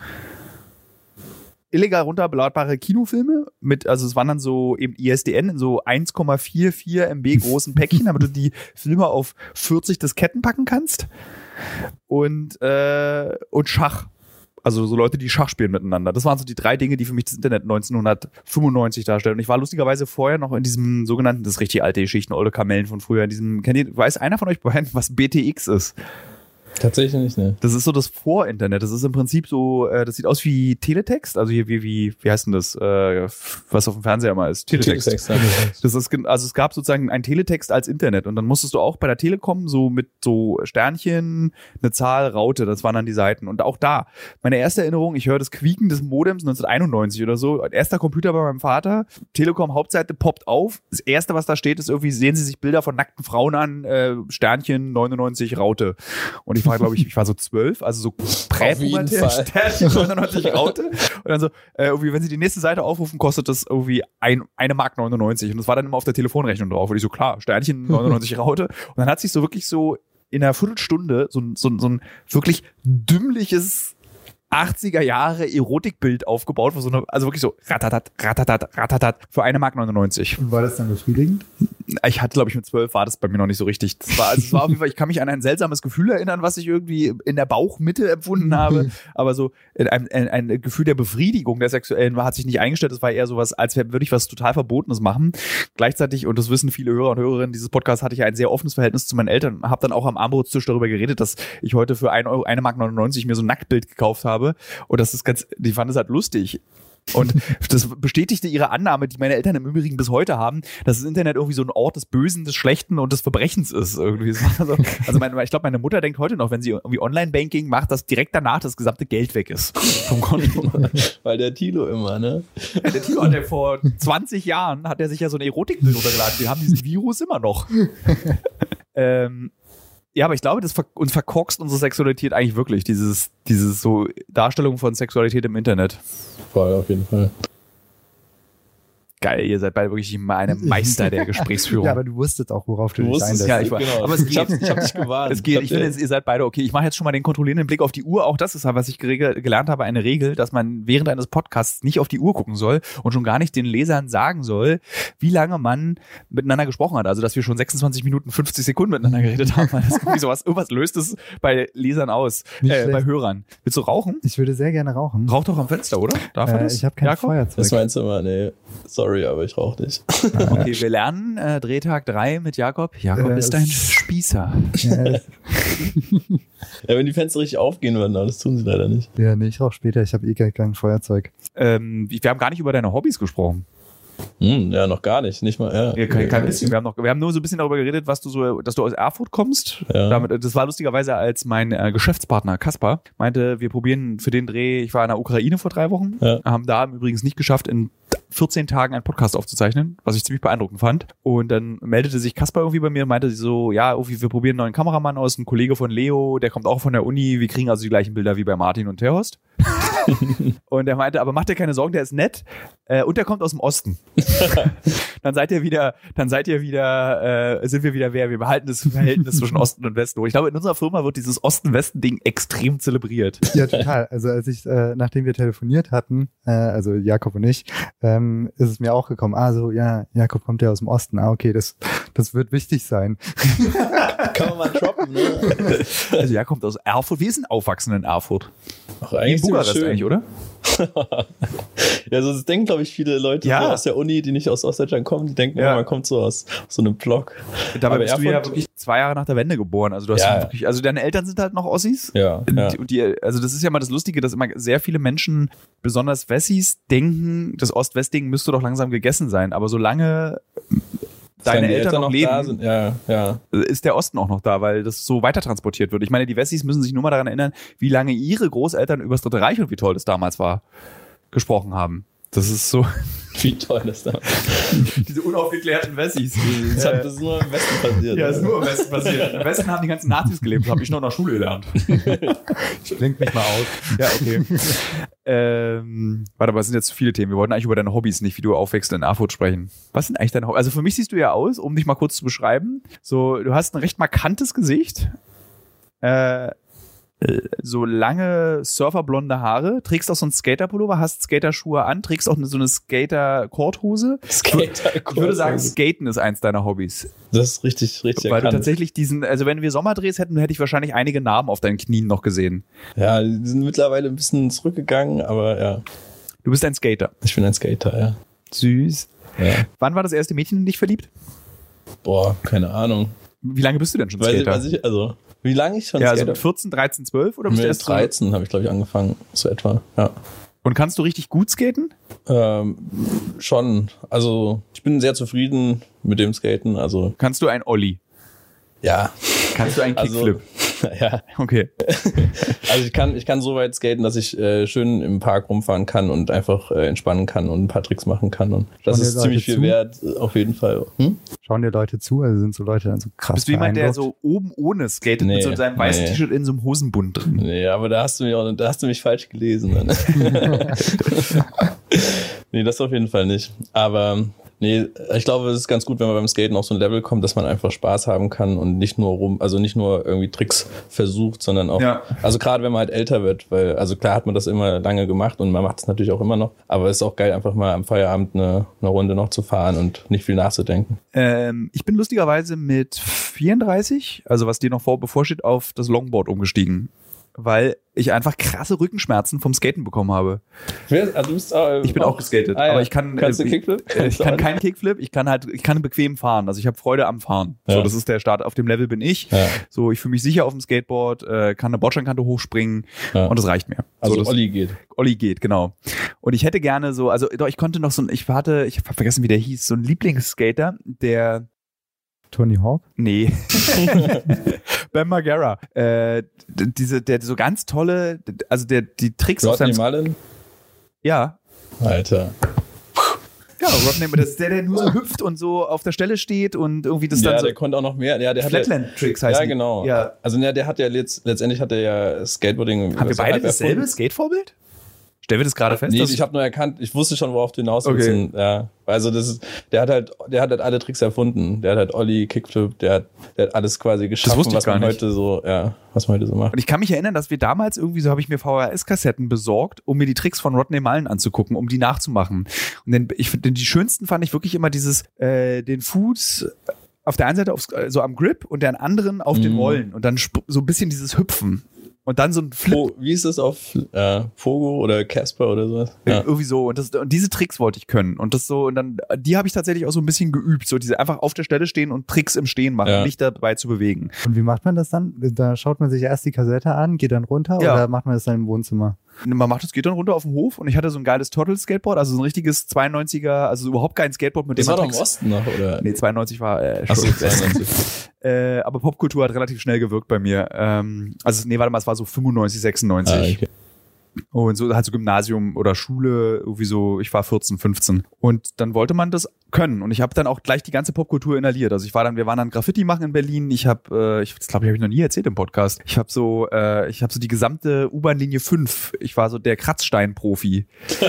B: illegal runterladbare Kinofilme mit, also es waren dann so eben ISDN in so 1,44 MB großen Päckchen, damit du die Filme auf 40 Disketten packen kannst und äh, und Schach. Also so Leute, die Schach spielen miteinander. Das waren so die drei Dinge, die für mich das Internet 1995 darstellen. Und ich war lustigerweise vorher noch in diesem sogenannten, das ist richtig alte Geschichten, alte Kamellen von früher, in diesem, kennt ihr, weiß einer von euch was BTX ist?
A: Tatsächlich nicht, ne.
B: Das ist so das Vor-Internet. Das ist im Prinzip so, äh, das sieht aus wie Teletext. Also hier wie, wie, wie heißt denn das, äh, was auf dem Fernseher immer ist? Teletext.
A: Teletext.
B: Das ist, also es gab sozusagen ein Teletext als Internet und dann musstest du auch bei der Telekom so mit so Sternchen, eine Zahl, Raute, das waren dann die Seiten. Und auch da, meine erste Erinnerung, ich höre das Quieken des Modems 1991 oder so, erster Computer bei meinem Vater, Telekom Hauptseite poppt auf, das erste, was da steht, ist irgendwie, sehen Sie sich Bilder von nackten Frauen an, äh, Sternchen 99 Raute. Und ich war, glaube ich, ich war so zwölf, also so präpubertär, 99 Raute. Und dann so, äh, irgendwie, wenn Sie die nächste Seite aufrufen, kostet das irgendwie ein, eine Mark 99. Und das war dann immer auf der Telefonrechnung drauf. Und ich so, klar, Sternchen 99 Raute. Und dann hat sich so wirklich so in einer Viertelstunde so, so, so ein wirklich dümmliches 80er Jahre Erotikbild aufgebaut, wo so eine, also wirklich so ratatat, ratatat, ratatat für eine Mark 99.
C: Und war das dann befriedigend?
B: Ich hatte, glaube ich, mit zwölf war das bei mir noch nicht so richtig. Das war, also es war auf jeden Fall, ich kann mich an ein seltsames Gefühl erinnern, was ich irgendwie in der Bauchmitte empfunden habe. Aber so ein, ein, ein Gefühl der Befriedigung der sexuellen hat sich nicht eingestellt. Das war eher sowas, als würde ich was total Verbotenes machen. Gleichzeitig, und das wissen viele Hörer und Hörerinnen dieses Podcasts, hatte ich ein sehr offenes Verhältnis zu meinen Eltern. Habe dann auch am Armbrotstisch darüber geredet, dass ich heute für ein Euro, eine Mark 99 mir so ein Nacktbild gekauft habe. Und das ist ganz, die fanden es halt lustig. Und das bestätigte ihre Annahme, die meine Eltern im Übrigen bis heute haben, dass das Internet irgendwie so ein Ort des Bösen, des Schlechten und des Verbrechens ist. Irgendwie. Es war so, also meine, ich glaube, meine Mutter denkt heute noch, wenn sie irgendwie Online-Banking macht, dass direkt danach das gesamte Geld weg ist vom Konto.
A: Weil der Tilo immer, ne?
B: Der Tilo hat ja vor 20 Jahren, hat er sich ja so ein Erotikbild runtergeladen. Wir haben diesen Virus immer noch. ähm, ja, aber ich glaube, das ver uns verkorkst unsere Sexualität eigentlich wirklich, dieses, dieses so Darstellung von Sexualität im Internet.
A: Voll, auf jeden Fall.
B: Geil, ihr seid beide wirklich meine Meister der Gesprächsführung.
C: Ja, aber du wusstest auch, worauf du,
A: Du
C: dich einlässt.
B: ja, ich war-
A: genau.
B: aber es
A: ich, hab,
B: geht.
A: ich hab dich gewarnt.
B: Es geht, ich finde, jetzt, ihr seid beide okay. Ich mache jetzt schon mal den kontrollierenden Blick auf die Uhr. Auch das ist, was ich gelernt habe, eine Regel, dass man während eines Podcasts nicht auf die Uhr gucken soll und schon gar nicht den Lesern sagen soll, wie lange man miteinander gesprochen hat. Also, dass wir schon 26 Minuten 50 Sekunden miteinander geredet haben. Weil das irgendwie sowas, irgendwas löst es bei Lesern aus, äh, bei Hörern. Willst du rauchen?
C: Ich würde sehr gerne rauchen.
B: Rauch doch am Fenster, oder? Darf er
C: Äh,
B: das?
C: ich habe kein
B: Jakob?
C: Feuerzeug.
A: Das meinst du immer, nee, sorry, aber ich rauche nicht.
B: Okay, wir lernen äh, Drehtag 3 mit Jakob. Jakob
C: Äh,
B: ist ein Spießer.
C: Ja,
A: Ja, wenn die Fenster richtig aufgehen würden, aber das tun sie leider nicht.
C: ja, nee, ich rauche später. Ich habe eh kein, kein Feuerzeug.
B: Ähm, wir haben gar nicht über deine Hobbys gesprochen.
A: Hm, ja, noch gar nicht, nicht mal, ja.
B: Ja, kein, kein bisschen. Wir haben, noch, wir haben nur so ein bisschen darüber geredet, was du so, dass du aus Erfurt kommst.
A: Ja.
B: Damit, das war lustigerweise, als mein äh, Geschäftspartner Kaspar meinte, wir probieren für den Dreh, ich war in der Ukraine vor drei Wochen,
A: Ja.
B: haben da übrigens nicht geschafft, in 14 Tagen einen Podcast aufzuzeichnen, was ich ziemlich beeindruckend fand. Und dann meldete sich Kaspar irgendwie bei mir und meinte so, ja, irgendwie, wir probieren einen neuen Kameramann aus, ein Kollege von Leo, der kommt auch von der Uni, wir kriegen also die gleichen Bilder wie bei Martin und Terhorst. und er meinte, aber mach dir keine Sorgen, der ist nett äh, und der kommt aus dem Osten. dann seid ihr wieder, dann seid ihr wieder, äh, sind wir wieder wer. Wir behalten das Verhältnis zwischen Osten und Westen. Ich glaube, in unserer Firma wird dieses Osten-Westen-Ding extrem zelebriert.
C: Ja, total. Also als ich, äh, nachdem wir telefoniert hatten, äh, also Jakob und ich, ähm, ist es mir auch gekommen, ah so, ja, Jakob kommt ja aus dem Osten. Ah, okay, das, das wird wichtig sein.
A: Kann man mal droppen, ne?
B: Also ja, kommt aus Erfurt. Wie ist denn Aufwachsen in Erfurt?
A: Ach,
B: In
A: eigentlich
B: Bukarest
A: ziemlich schön.
B: eigentlich, oder?
A: Ja, so das denken, glaube ich, viele Leute
B: Ja.
A: so aus der Uni, die nicht aus Ostdeutschland kommen, die denken,
B: Ja.
A: ja. man kommt so aus so einem Block.
B: Dabei
A: Aber
B: bist du ja
A: Erfurt-
B: wirklich zwei Jahre nach der Wende geboren. Also du hast
A: Ja.
B: wirklich, also deine Eltern sind halt noch Ossis.
A: Ja, ja.
B: Die, die, also das ist ja mal das Lustige, dass immer sehr viele Menschen, besonders Wessis, denken, das Ost-West-Ding müsste doch langsam gegessen sein. Aber solange deine
A: die
B: Eltern, noch leben.
A: Ja, ja.
B: ist der Osten auch noch da, weil das so weiter transportiert wird. Ich meine, die Wessis müssen sich nur mal daran erinnern, wie lange ihre Großeltern über das Dritte Reich und wie toll das damals war, gesprochen haben. Das ist so,
A: Wie toll das da.
B: diese unaufgeklärten Wessis.
A: Das, hat, das ist nur im Westen passiert.
B: Ja, ist nur im Westen passiert. Im Westen haben die ganzen Nazis gelebt, das habe ich noch in der Schule gelernt.
C: Klingt mich mal aus.
B: Ja, okay. ähm, warte, aber es sind jetzt zu viele Themen. Wir wollten eigentlich über deine Hobbys, nicht wie du aufwächst in Erfurt sprechen. Was sind eigentlich deine Hobbys? Also für mich siehst du ja aus, um dich mal kurz zu beschreiben. So, du hast ein recht markantes Gesicht. Äh, äh, so lange surferblonde Haare, trägst auch so einen Skaterpullover, hast Skaterschuhe an, trägst auch so eine Skater-Korthose.
A: Skater
B: Ich würde sagen, Skaten ist eins deiner Hobbys.
A: das ist richtig, richtig
B: Weil du
A: erkannt.
B: tatsächlich diesen, also wenn wir Sommerdrehs hätten, hätte ich wahrscheinlich einige Narben auf deinen Knien noch gesehen.
A: Ja, die sind mittlerweile ein bisschen zurückgegangen, aber ja,
B: Du bist ein Skater.
A: ich bin ein Skater, ja.
B: Süß.
A: ja.
B: Wann war das erste Mädchen in dich verliebt?
A: Boah, keine Ahnung.
B: Wie lange bist du denn schon
A: Weiß, ich-
B: Skater?
A: weiß ich, also, Wie lange ich schon
B: Ja, also mit 14, 13, 12 oder bist
A: mit
B: erst so-
A: 13 habe ich, glaube ich, angefangen, so etwa. Ja.
B: Und kannst du richtig gut skaten?
A: Ähm, schon. Also ich bin sehr zufrieden mit dem Skaten. Also
B: Kannst du ein Olli?
A: ja.
B: Kannst du einen
A: Also,
B: Kickflip?
A: ja.
B: Okay.
A: Also ich kann, ich kann so weit skaten, dass ich äh, schön im Park rumfahren kann und einfach äh, entspannen kann und ein paar Tricks machen kann. Und das
C: Schauen dir
A: ist
C: Leute
A: ziemlich viel
C: zu?
A: wert, auf jeden Fall. Hm?
C: Schauen dir Leute zu, also sind so Leute dann so krass.
B: Bist du jemand, der so oben ohne skatet mit
A: Nee,
B: so seinem weißen
A: nee.
B: T-Shirt in so einem Hosenbund drin?
A: Nee, aber da hast du mich auch, da hast du mich falsch gelesen. Dann. nee, das auf jeden Fall nicht. Aber nee, ich glaube, es ist ganz gut, wenn man beim Skaten auf so ein Level kommt, dass man einfach Spaß haben kann und nicht nur rum, also nicht nur irgendwie Tricks versucht, sondern auch,
B: Ja.
A: also gerade wenn man halt älter wird, weil, also klar hat man das immer lange gemacht und man macht es natürlich auch immer noch, aber es ist auch geil, einfach mal am Feierabend eine, eine Runde noch zu fahren und nicht viel nachzudenken.
B: Ähm, ich bin lustigerweise mit 34, also was dir noch vor, bevorsteht, auf das Longboard umgestiegen. Weil ich einfach krasse Rückenschmerzen vom Skaten bekommen habe.
A: Also bist, äh,
B: Ich bin auch geskatet,
A: Ah, ja.
B: aber ich kann,
A: Kannst du
B: äh,
A: Kickflip?
B: Äh, Ich kann keinen Kickflip, ich kann halt, ich kann bequem fahren. Also ich habe Freude am Fahren. So,
A: Ja.
B: das ist der Start. Auf dem Level bin ich.
A: Ja.
B: So, ich fühle mich sicher auf dem Skateboard, äh, kann eine Bordsteinkante hochspringen und das reicht mir.
A: Also
B: so, das,
A: Olli geht.
B: Olli geht, genau. Und ich hätte gerne so, also doch, ich konnte noch so ein, ich hatte, ich habe vergessen, wie der hieß, so ein Lieblingsskater, der
C: Tony Hawk?
B: Nee. Ben Margera. Äh, diese, der so ganz tolle, also der, die Tricks auf
A: Rodney
B: seinem,
A: Mullen?
B: ja,
A: Alter.
B: ja, Rodney, das ist der, der nur so hüpft und so auf der Stelle steht und irgendwie das
A: ja,
B: dann so
A: der konnte auch noch mehr. Ja, der hat ja,
B: Flatland-Tricks heißt
A: ja, genau.
B: Ja.
A: Also ne, der hat ja letzt, letztendlich hat er ja Skateboarding.
B: Haben wir
A: so
B: beide dasselbe. Skate-Vorbild? Stellen wir das gerade fest?
A: Nee, ich habe nur erkannt, ich wusste schon, worauf du hinaus willst.
B: Okay.
A: Ja, also das ist, der hat halt, der hat halt alle Tricks erfunden. Der hat halt Olli, Kickflip, der hat, der hat alles quasi geschaffen,
B: ich
A: was man
B: nicht.
A: heute so, ja, was man heute so macht.
B: Und ich kann mich erinnern, dass wir damals irgendwie so habe ich mir VHS-Kassetten besorgt, um mir die Tricks von Rodney Mullen anzugucken, um die nachzumachen. Und dann, ich finde, die schönsten fand ich wirklich immer dieses, äh, den Fuß auf der einen Seite aufs, äh, so am Grip und den anderen auf den
A: Mhm.
B: Rollen und dann so ein bisschen dieses Hüpfen. Und dann so ein Flip.
A: Po, wie ist das auf äh, Pogo oder Casper oder sowas? Ja.
B: Irgendwie so. Und, das, und diese Tricks wollte ich können. Und das so, und dann, die habe ich tatsächlich auch so ein bisschen geübt. So diese einfach auf der Stelle stehen und Tricks im Stehen machen,
A: Ja.
B: nicht dabei zu bewegen.
C: Und wie macht man das dann? Da schaut man sich erst die Kassette an, geht dann runter
B: Ja.
C: oder macht man das dann im Wohnzimmer?
B: Man macht das, geht dann runter auf den Hof und ich hatte so ein geiles Turtle-Skateboard, also so ein richtiges 92er, also überhaupt kein Skateboard, mit dem
A: Das war doch
B: man
A: im
B: Tricks-
A: Osten noch, oder?
B: Nee, 92 war äh,
A: Ach so,
B: schon.
A: 92.
B: äh, aber Popkultur hat relativ schnell gewirkt bei mir. Ähm, also nee, warte mal, es war so 95, 96.
A: Ah, okay.
B: Und so halt so Gymnasium oder Schule, irgendwie so, ich war 14, 15. Und dann wollte man das können. Und ich habe dann auch gleich die ganze Popkultur inhaliert. Also ich war dann, wir waren dann Graffiti machen in Berlin. Ich habe, äh, ich glaube ich, habe ich noch nie erzählt im Podcast. Ich habe so, äh, ich habe so die gesamte U-Bahn-Linie 5. Ich war so der Kratzstein-Profi.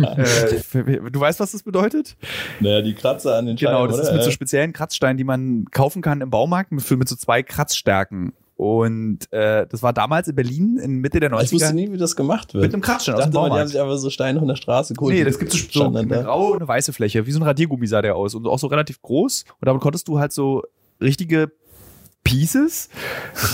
B: äh, du weißt, was das bedeutet?
A: Naja, die Kratzer an den Scheiben,
B: Genau, das
A: oder?
B: ist mit so speziellen Kratzsteinen, die man kaufen kann im Baumarkt mit, für- mit so zwei Kratzstärken. Und äh, das war damals in Berlin in Mitte der 90er.
A: Ich wusste nie, wie das gemacht wird.
B: Mit einem
A: ich
B: aus dem
A: immer, die haben
B: Baumarkt.
A: sich einfach so Steine von der Straße geholt.
B: Nee, das gibt so, so eine
A: da.
B: graue und eine weiße Fläche. Wie so ein Radiergummi sah der aus. Und auch so relativ groß. Und damit konntest du halt so richtige Pieces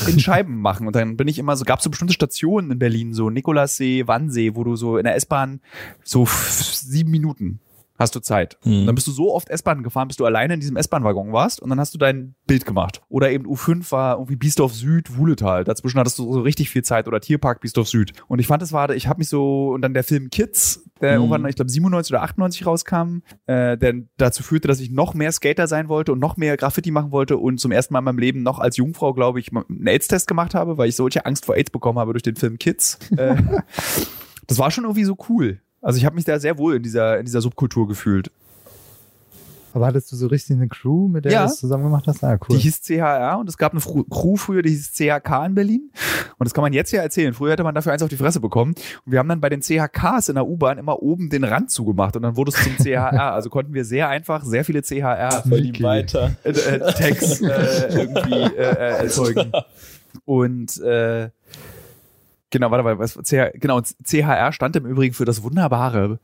B: in Scheiben machen. Und dann bin ich immer so, gab es so bestimmte Stationen in Berlin, so Nikolassee, Wannsee, wo du so in der S-Bahn so sieben Minuten hast du Zeit.
A: Mhm.
B: Dann bist du so oft S-Bahn gefahren, bis du alleine in diesem S-Bahn-Waggon warst und dann hast du dein Bild gemacht. Oder eben U5 war irgendwie Biesdorf Süd, Wuhletal. Dazwischen hattest du so richtig viel Zeit oder Tierpark Biesdorf Süd. Und ich fand, das war, ich habe mich so, und dann der Film Kids, der
A: Mhm.
B: irgendwann, ich glaube, 97 oder 98 rauskam, äh, der dazu führte, dass ich noch mehr Skater sein wollte und noch mehr Graffiti machen wollte und zum ersten Mal in meinem Leben noch als Jungfrau, glaube ich, einen AIDS-Test gemacht habe, weil ich solche Angst vor AIDS bekommen habe durch den Film Kids. Äh, das war schon irgendwie so cool. Also ich habe mich da sehr wohl in dieser, in dieser Subkultur gefühlt.
C: Aber hattest du so richtig eine Crew, mit der
B: Ja.
C: du das zusammen gemacht hast? Ah, cool.
B: Die hieß CHR und es gab eine Crew früher, die hieß CHK in Berlin. Und das kann man jetzt ja erzählen. Früher hätte man dafür eins auf die Fresse bekommen. Und wir haben dann bei den CHKs in der U-Bahn immer oben den Rand zugemacht und dann wurde es zum CHR. Also konnten wir sehr einfach sehr viele CHR
A: weiter.
B: äh, äh, Tags äh, irgendwie äh, äh, erzeugen. Und äh, genau, warte mal, was CH, genau, CHR stand im Übrigen für das wunderbare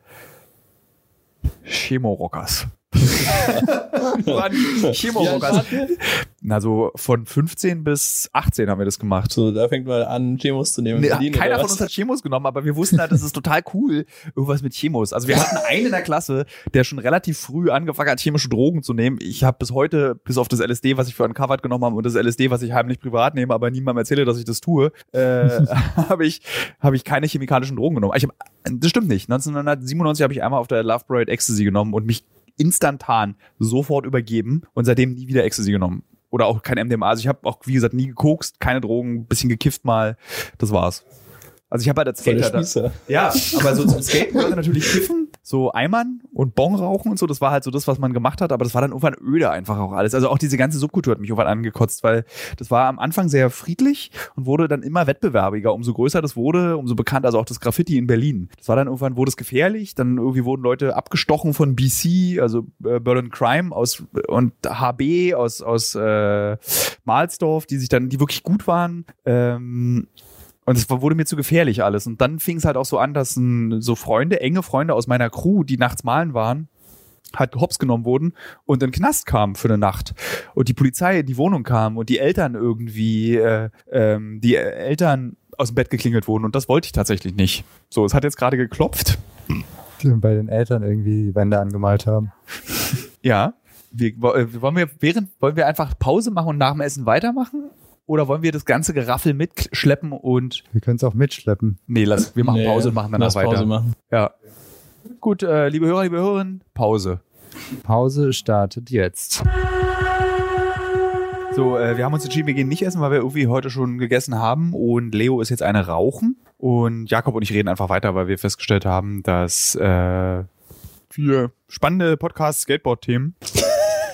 B: Chemo-Rockers. Chemo-Rockers. Na, so von 15 bis 18 haben wir das gemacht.
A: So, da fängt man an, Chemos zu nehmen.
B: Nee,
A: Berlin,
B: keiner von
A: was?
B: uns hat Chemos genommen, aber wir wussten halt, das ist total cool, irgendwas mit Chemos. Also wir hatten einen in der Klasse, der schon relativ früh angefangen hat, chemische Drogen zu nehmen. Ich habe bis heute, bis auf das LSD, was ich für Uncovered genommen habe und das LSD, was ich heimlich privat nehme, aber niemandem erzähle, dass ich das tue, äh, habe ich, hab ich keine chemikalischen Drogen genommen. Ich hab, das stimmt nicht. 1997 habe ich einmal auf der Love Parade Ecstasy genommen und mich instantan sofort übergeben und seitdem nie wieder Ecstasy genommen. Oder auch kein MDMA. Also ich habe auch, wie gesagt, nie gekokst, keine Drogen, bisschen gekifft mal. Das war's. Also ich habe halt als Skater,
A: Spießer.
B: ja, aber so zum Skaten gehörte natürlich kiffen, so Eimern und Bon rauchen und so. Das war halt so das, was man gemacht hat. Aber das war dann irgendwann öde einfach auch alles. Also auch diese ganze Subkultur hat mich irgendwann angekotzt, weil das war am Anfang sehr friedlich und wurde dann immer wettbewerbiger. Umso größer das wurde, umso bekannter. Also auch das Graffiti in Berlin. Das war dann irgendwann wurde es gefährlich. Dann irgendwie wurden Leute abgestochen von BC, also äh, Berlin Crime aus und HB aus aus äh, Mahlsdorf, die sich dann die wirklich gut waren. Ähm, und es wurde mir zu gefährlich alles. Und dann fing es halt auch so an, dass ein, so Freunde, enge Freunde aus meiner Crew, die nachts malen waren, halt hops genommen wurden und in den Knast kamen für eine Nacht. Und die Polizei in die Wohnung kam und die Eltern irgendwie, äh, ähm, die Eltern aus dem Bett geklingelt wurden. Und das wollte ich tatsächlich nicht. So, es hat jetzt gerade geklopft.
C: Die bei den Eltern irgendwie die Wände angemalt haben.
B: Ja. Wir, äh, wollen wir während, wollen wir einfach Pause machen und nach dem Essen weitermachen? Oder wollen wir das ganze Geraffel mitschleppen und
C: Wir können es auch mitschleppen.
B: nee, lass, wir machen
A: Nee,
B: Pause und machen danach
A: lass
B: weiter.
A: Pause machen.
B: Ja. Gut, äh, liebe Hörer, liebe Hörerinnen, Pause.
C: Pause startet jetzt.
B: So, äh, wir haben uns entschieden, wir gehen nicht essen, weil wir irgendwie heute schon gegessen haben und Leo ist jetzt eine rauchen und Jakob und ich reden einfach weiter, weil wir festgestellt haben, dass äh, wir spannende Podcast-Skateboard-Themen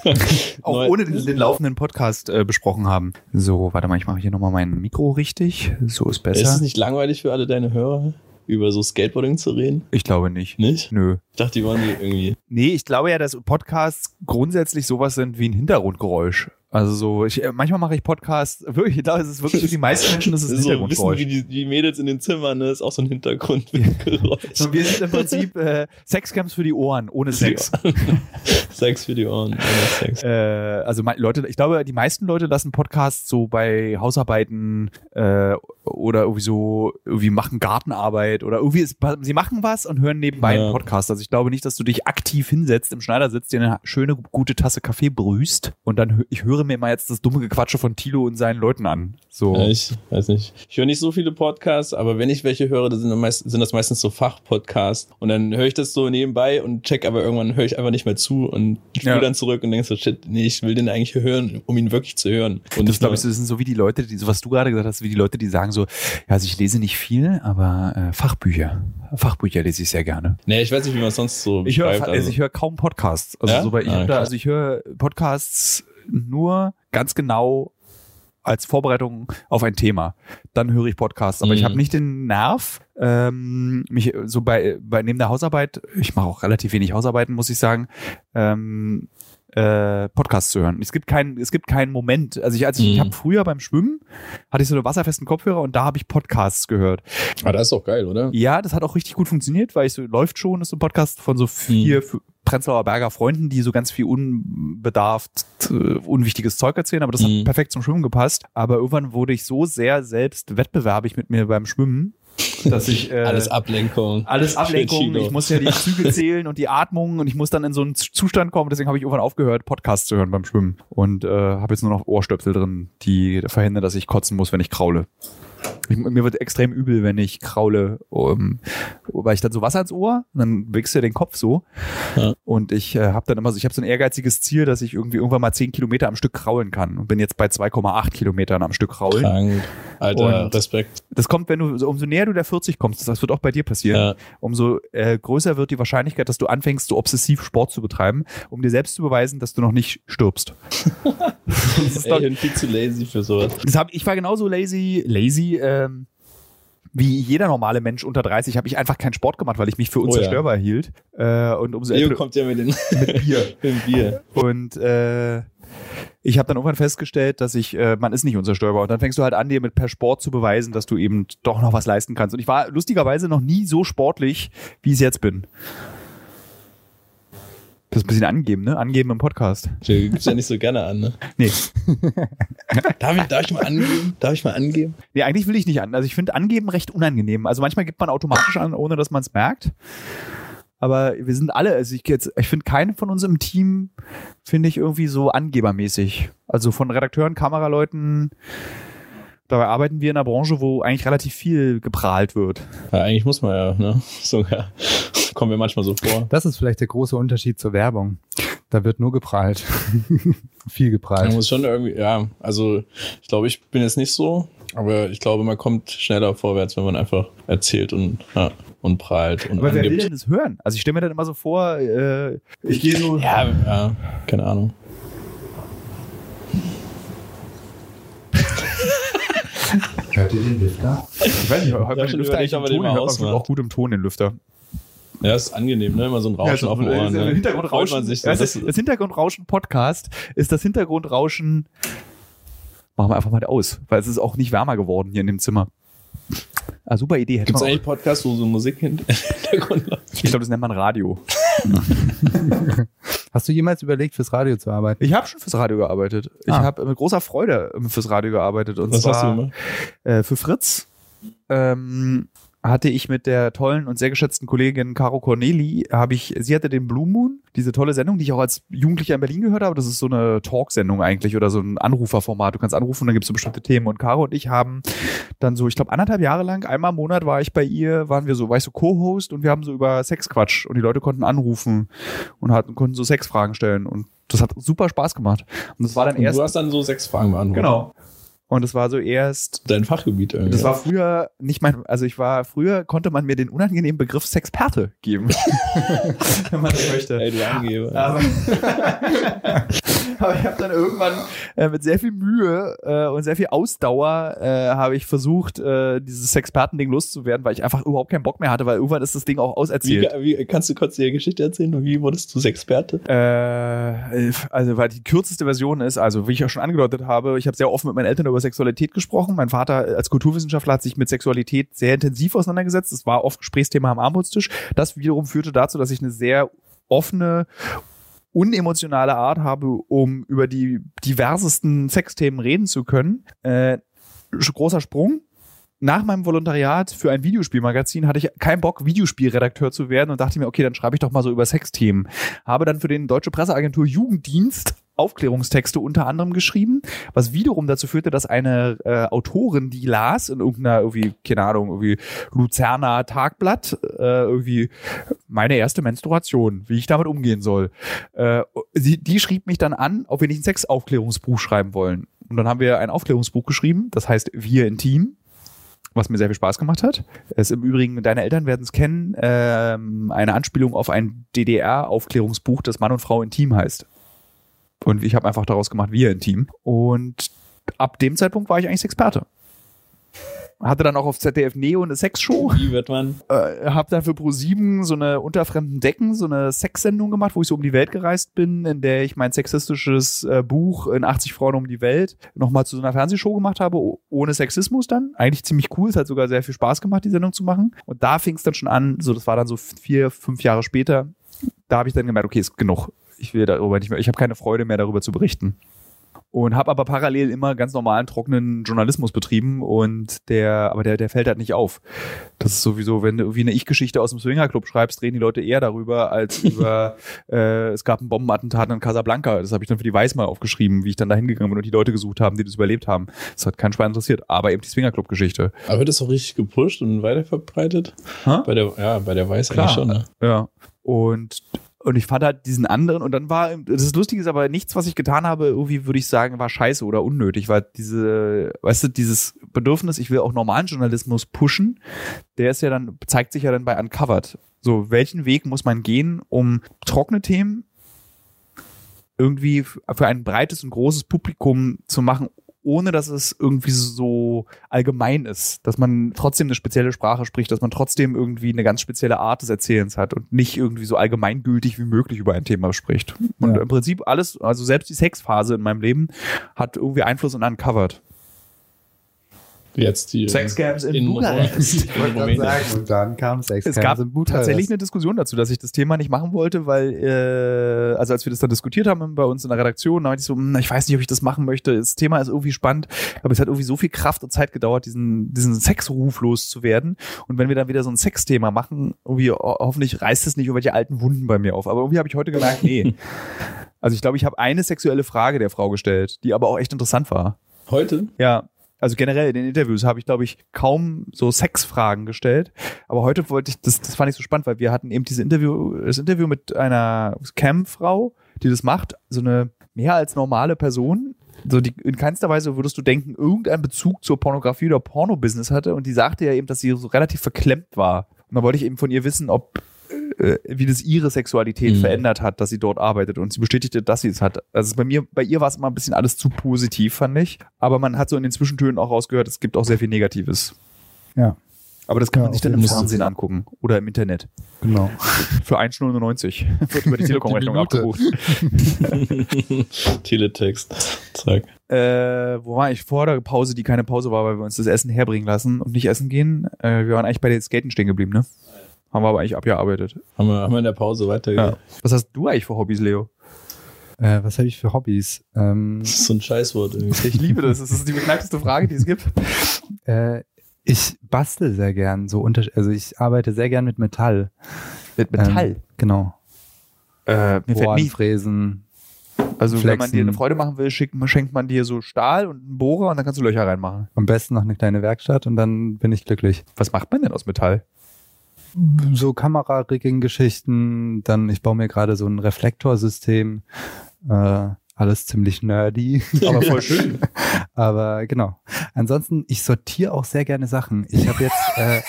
B: auch ohne den, den laufenden Podcast äh, besprochen haben. So, warte mal, ich mache hier nochmal mein Mikro richtig. So ist besser.
A: Ist es nicht langweilig für alle deine Hörer, über so Skateboarding zu reden?
B: ich glaube nicht.
A: Nicht?
B: Nö.
A: Ich dachte, die wollen die irgendwie.
B: Nee, ich glaube ja, dass Podcasts grundsätzlich sowas sind wie ein Hintergrundgeräusch. Also so, ich, äh, manchmal mache ich Podcasts, wirklich, ich glaube, es ist wirklich für die meisten Menschen das ist ein
A: so wissen
B: Hintergrundgeräusch.
A: wie die, die Mädels in den Zimmern, ne? ist auch so ein Hintergrundgeräusch.
B: So, wir sind im Prinzip äh, Sexcamps für die Ohren, ohne Sex.
A: Sex für die Ohren, ohne Sex.
B: Äh, also Leute, ich glaube, die meisten Leute lassen Podcasts so bei Hausarbeiten äh, oder irgendwie so, irgendwie machen Gartenarbeit oder irgendwie ist, sie machen was und hören nebenbei
A: Ja.
B: einen Podcast. Also ich glaube nicht, dass du dich aktiv hinsetzt, im Schneidersitz, dir eine schöne, gute Tasse Kaffee brühst und dann ich höre mir mal jetzt das dumme Gequatsche von Tilo und seinen Leuten an. So.
A: Ja, ich weiß nicht. Ich höre nicht so viele Podcasts, aber wenn ich welche höre, dann sind, das meist, sind das meistens so Fachpodcasts. Und dann höre ich das so nebenbei und check, aber irgendwann höre ich einfach nicht mehr zu und spule
B: Ja.
A: dann zurück und denke so, shit, nee, ich will den eigentlich hören, um ihn wirklich zu hören. Und
B: das glaube ich, das sind so wie die Leute, die, so was du gerade gesagt hast, wie die Leute, die sagen so, ja, also ich lese nicht viel, aber äh, Fachbücher. Fachbücher lese ich sehr gerne.
A: Nee, ich weiß nicht, wie man es sonst so
B: Ich höre also ich höre kaum Podcasts. Also
A: Ja?
B: so bei ich
A: Ah,
B: da, also ich höre Podcasts nur ganz genau als Vorbereitung auf ein Thema. Dann höre ich Podcasts, aber ich
A: Mhm.
B: habe nicht den Nerv, ähm, mich so bei, bei neben der Hausarbeit, ich mache auch relativ wenig Hausarbeiten, muss ich sagen, ähm, äh, Podcasts zu hören. Es gibt keinen, es gibt keinen Moment. Also ich, als ich, ich
A: Mhm.
B: habe früher beim Schwimmen hatte ich so eine wasserfesten Kopfhörer und da habe ich Podcasts gehört.
A: Ah, das ist doch geil, oder?
B: Ja, das hat auch richtig gut funktioniert, weil ich so läuft schon, ist so ein Podcast von so vier
A: Hm.
B: Prenzlauer Berger Freunden, die so ganz viel unbedarft, äh, unwichtiges Zeug erzählen, aber das
A: Hm.
B: hat perfekt zum Schwimmen gepasst. Aber irgendwann wurde ich so sehr selbst wettbewerbig mit mir beim Schwimmen, dass ich äh,
A: Alles Ablenkung.
B: alles Ablenkung. Ich muss ja die Züge zählen und die Atmung und ich muss dann in so einen Zustand kommen. Deswegen habe ich irgendwann aufgehört, Podcasts zu hören beim Schwimmen und äh, habe jetzt nur noch Ohrstöpsel drin, die verhindern, dass ich kotzen muss, wenn ich kraule. Ich, mir wird extrem übel, wenn ich kraule, um, weil ich dann so Wasser ins Ohr und dann wächst ja den Kopf so.
A: Ja.
B: Und ich äh, habe dann immer so, ich habe so ein ehrgeiziges Ziel, dass ich irgendwie irgendwann mal 10 Kilometer am Stück kraulen kann und bin jetzt bei 2,8 Kilometern am Stück kraulen.
A: Krank. Alter,
B: Und-
A: Respekt.
B: Das kommt, wenn du, so, umso näher du der 40 kommst, das wird auch bei dir passieren,
A: Ja.
B: umso äh, größer wird die Wahrscheinlichkeit, dass du anfängst, so obsessiv Sport zu betreiben, um dir selbst zu beweisen, dass du noch nicht stirbst. das ist
A: Ey,
B: doch,
A: ich bin viel zu lazy für sowas.
B: das hab, ich war genauso lazy, lazy, ähm, wie jeder normale Mensch unter 30 habe ich einfach keinen Sport gemacht, weil ich mich für
A: ja.
B: unzerstörbar hielt. Äh, und umso
A: Leo kommt ja mit, den,
B: mit Bier.
A: mit Bier.
B: Und äh, ich habe dann irgendwann festgestellt, dass ich, äh, man ist nicht unzerstörbar. Und dann fängst du halt an, dir mit per Sport zu beweisen, dass du eben doch noch was leisten kannst. Und ich war lustigerweise noch nie so sportlich, wie ich es jetzt bin. Das ist ein bisschen angeben, ne? Angeben im Podcast.
A: Du gibst ja nicht so gerne an, ne?
B: Nee.
A: Darf ich, darf ich mal angeben? Darf ich mal angeben?
B: Nee, eigentlich will ich nicht an. Also ich finde angeben recht unangenehm. Also manchmal gibt man automatisch an, ohne dass man es merkt. Aber wir sind alle, also ich jetzt, ich finde keinen von uns im Team, finde ich irgendwie so angebermäßig. Also von Redakteuren, Kameraleuten, dabei arbeiten wir in einer Branche, wo eigentlich relativ viel geprahlt wird.
A: Ja, eigentlich muss man ja, ne? Sogar. Kommen wir manchmal so vor.
C: Das ist vielleicht der große Unterschied zur Werbung. Da wird nur geprahlt. Viel
A: Man
C: geprahlt.
A: muss schon irgendwie, ja, also ich glaube, ich bin jetzt nicht so, aber ich glaube, man kommt schneller vorwärts, wenn man einfach erzählt und, ja, und prahlt und
B: Aber wer will
A: angibt.
B: denn das hören? Also ich stelle mir dann immer so vor, äh, ich gehe so.
A: Ja, ja, keine Ahnung.
C: Hört ihr den Lüfter?
B: Ich weiß nicht, hört man
A: Ja,
B: den Lüfter eigentlich im
A: ob man den
B: Ton?
A: mal
B: Hört man auch gut im Ton, den Lüfter.
A: Ja, ist angenehm, ne? Immer so ein Rauschen
B: so,
A: auf den Ohren.
B: das
A: Ne?
B: Hintergrundrauschen,
A: sich so.
B: das,
A: Das,
B: das Hintergrundrauschen-Podcast ist das Hintergrundrauschen. Machen wir einfach mal aus, weil es ist auch nicht wärmer geworden hier in dem Zimmer. Ah, super Idee. Hätte
A: Gibt es eigentlich Podcasts, wo so Musik im Hintergrund läuft?
B: ich glaube, das nennt man Radio.
C: Hast du jemals überlegt, fürs Radio zu arbeiten?
B: Ich habe schon fürs Radio gearbeitet. Ich
C: Ah.
B: habe mit großer Freude ähm, fürs Radio gearbeitet. Und
A: Was
B: zwar
A: hast du gemacht?
B: äh, für Fritz ähm, hatte ich mit der tollen und sehr geschätzten Kollegin Caro Corneli, habe ich, sie hatte den Blue Moon, diese tolle Sendung, die ich auch als Jugendlicher in Berlin gehört habe. Das ist so eine Talksendung eigentlich oder so ein Anruferformat. Du kannst anrufen und dann gibt es so bestimmte Themen. Und Caro und ich haben dann so, ich glaube, anderthalb Jahre lang, einmal im Monat war ich bei ihr, waren wir so, war ich so Co-Host und wir haben so über Sexquatsch und die Leute konnten anrufen und hatten, konnten so Sexfragen stellen und das hat super Spaß gemacht. Und das war dann
A: Und
B: erst,
A: du hast dann so sechs Fragen beantwortet.
B: genau. Und es war so erst
A: Dein Fachgebiet irgendwie.
B: das war früher nicht mein, also ich war, früher konnte man mir den unangenehmen Begriff Sexperte geben. Wenn man das möchte.
A: Ey, du Angeber.
B: Aber, aber ich habe dann irgendwann äh, mit sehr viel Mühe äh, und sehr viel Ausdauer äh, habe ich versucht, äh, dieses Sexperten-Ding loszuwerden, weil ich einfach überhaupt keinen Bock mehr hatte, weil irgendwann ist das Ding auch
A: Wie,
B: auserzählt.
A: wie, kannst du kurz die Geschichte erzählen? Wie wurdest du Experte?
B: Äh, also weil die kürzeste Version ist, also wie ich auch schon angedeutet habe, ich habe sehr offen mit meinen Eltern über Sexualität gesprochen. Mein Vater als Kulturwissenschaftler hat sich mit Sexualität sehr intensiv auseinandergesetzt. Das war oft Gesprächsthema am Armutstisch. Das wiederum führte dazu, dass ich eine sehr offene unemotionale Art habe, um über die diversesten Sexthemen reden zu können. Äh, großer Sprung nach meinem Volontariat für ein Videospielmagazin hatte ich keinen Bock, Videospielredakteur zu werden und dachte mir, okay, dann schreibe ich doch mal so über Sexthemen. Habe dann für den Deutsche Presseagentur Jugenddienst Aufklärungstexte unter anderem geschrieben, was wiederum dazu führte, dass eine äh, Autorin, die las in irgendeiner irgendwie, keine Ahnung, irgendwie Luzerner Tagblatt, äh, irgendwie meine erste Menstruation, wie ich damit umgehen soll. Äh, sie, die schrieb mich dann an, ob wir nicht ein Sexaufklärungsbuch schreiben wollen. Und dann haben wir ein Aufklärungsbuch geschrieben, das heißt Wir Intim was mir sehr viel Spaß gemacht hat. Es im Übrigen, deine Eltern werden es kennen, ähm, eine Anspielung auf ein DDR-Aufklärungsbuch, das Mann und Frau intim heißt. Und ich habe einfach daraus gemacht, wir intim. Und ab dem Zeitpunkt war ich eigentlich Experte. Hatte dann auch auf ZDF Neo eine Sexshow.
A: Wie wird man?
B: Äh, hab dann für Pro7 so eine unter fremden Decken, so eine Sexsendung gemacht, wo ich so um die Welt gereist bin, in der ich mein sexistisches äh, Buch in 80 Frauen um die Welt nochmal zu so einer Fernsehshow gemacht habe, ohne Sexismus dann. Eigentlich ziemlich cool, es hat sogar sehr viel Spaß gemacht, die Sendung zu machen. Und da fing es dann schon an, so das war dann so vier, fünf Jahre später, da habe ich dann gemerkt, okay, ist genug. Ich will darüber nicht mehr, ich habe keine Freude mehr darüber zu berichten und habe aber parallel immer ganz normalen trockenen Journalismus betrieben und der aber der der fällt halt nicht auf. Das ist sowieso, wenn du irgendwie eine Ich-Geschichte aus dem Swingerclub schreibst, reden die Leute eher darüber als über äh, es gab ein Bombenattentat in Casablanca. Das habe ich dann für die Weiß mal aufgeschrieben, wie ich dann da hingegangen bin und die Leute gesucht haben, die das überlebt haben. Das hat keinen Schwein interessiert, aber eben die Swingerclub-Geschichte.
A: Aber wird das auch richtig gepusht und weiterverbreitet?
B: Hä?
A: Bei der, ja, bei der Weiß
B: Klar.
A: eigentlich schon, ne?
B: Ja. Und und ich fand halt diesen anderen und dann war das Lustige ist aber nichts, was ich getan habe, irgendwie würde ich sagen, war scheiße oder unnötig, weil diese, weißt du, dieses Bedürfnis, ich will auch normalen Journalismus pushen, der ist ja dann zeigt sich ja dann bei Uncovered. So, welchen Weg muss man gehen, um trockene Themen irgendwie für ein breites und großes Publikum zu machen, ohne dass es irgendwie so allgemein ist, dass man trotzdem eine spezielle Sprache spricht, dass man trotzdem irgendwie eine ganz spezielle Art des Erzählens hat und nicht irgendwie so allgemeingültig wie möglich über ein Thema spricht. Und
C: Ja.
B: im Prinzip alles, also selbst die Sexphase in meinem Leben hat irgendwie Einfluss und uncovered.
A: Jetzt die
B: Sexcams in,
A: in Rumänien.
C: und dann kam Sex
B: Es gab tatsächlich eine Diskussion dazu, dass ich das Thema nicht machen wollte, weil, äh, also als wir das dann diskutiert haben bei uns in der Redaktion, da meinte ich so, hm, ich weiß nicht, ob ich das machen möchte. Das Thema ist irgendwie spannend, aber es hat irgendwie so viel Kraft und Zeit gedauert, diesen, diesen Sexruf loszuwerden. Und wenn wir dann wieder so ein Sexthema machen, irgendwie ho hoffentlich reißt es nicht irgendwelche alten Wunden bei mir auf. Aber irgendwie habe ich heute gemerkt, nee. Also ich glaube, ich habe eine sexuelle Frage der Frau gestellt, die aber auch echt interessant war.
A: Heute?
B: Ja, also generell in den Interviews habe ich, glaube ich, kaum so Sexfragen gestellt. Aber heute wollte ich, das, das fand ich so spannend, weil wir hatten eben dieses Interview, das Interview mit einer Cam-Frau, die das macht, so eine mehr als normale Person. So die, in keinster Weise würdest du denken, irgendein Bezug zur Pornografie oder Porno-Business hatte. Und die sagte ja eben, dass sie so relativ verklemmt war. Und da wollte ich eben von ihr wissen, ob wie das ihre Sexualität
A: Mhm.
B: verändert hat, dass sie dort arbeitet und sie bestätigte, dass sie es hat. Also bei mir, bei ihr war es immer ein bisschen alles zu positiv, fand ich. Aber man hat so in den Zwischentönen auch rausgehört, es gibt auch sehr viel Negatives.
C: Ja,
B: Aber das kann
C: Ja,
B: man sich dann im
C: Fall.
B: Fernsehen angucken oder im Internet.
C: genau.
B: Für 1,99 wird über die Telekom-Rechnung abgebucht.
A: Teletext. Zack.
B: Äh, wo war ich? Vor der Pause, die keine Pause war, weil wir uns das Essen herbringen lassen und nicht essen gehen. Äh, wir waren eigentlich bei den Skaten stehen geblieben, ne? Haben wir aber eigentlich abgearbeitet.
A: Haben wir, haben wir in der Pause weitergehört.
B: Ja. Was hast du eigentlich für Hobbys, Leo?
C: Äh, was habe ich für Hobbys? Ähm,
A: Das ist so ein Scheißwort irgendwie.
B: Ich liebe das. Das ist die beknackteste Frage, die es gibt.
C: äh, ich bastel sehr gern, so unter also ich arbeite sehr gern mit Metall.
B: Mit
C: Ähm, genau.
B: äh, mir fällt
C: Bohren,
B: nie.
C: Fräsen.
B: Also wenn man
C: flexen.
B: dir eine Freude machen will, schickt, schenkt man dir so Stahl und einen Bohrer und dann kannst du Löcher reinmachen.
C: Am besten noch eine kleine Werkstatt und dann bin ich glücklich.
B: Was macht man denn aus Metall?
C: So Kamera-Rigging-Geschichten, dann ich baue mir gerade so ein Reflektorsystem. Äh, alles ziemlich nerdy.
B: Aber voll schön.
C: Aber genau. Ansonsten, ich sortiere auch sehr gerne Sachen. Ich habe jetzt, äh,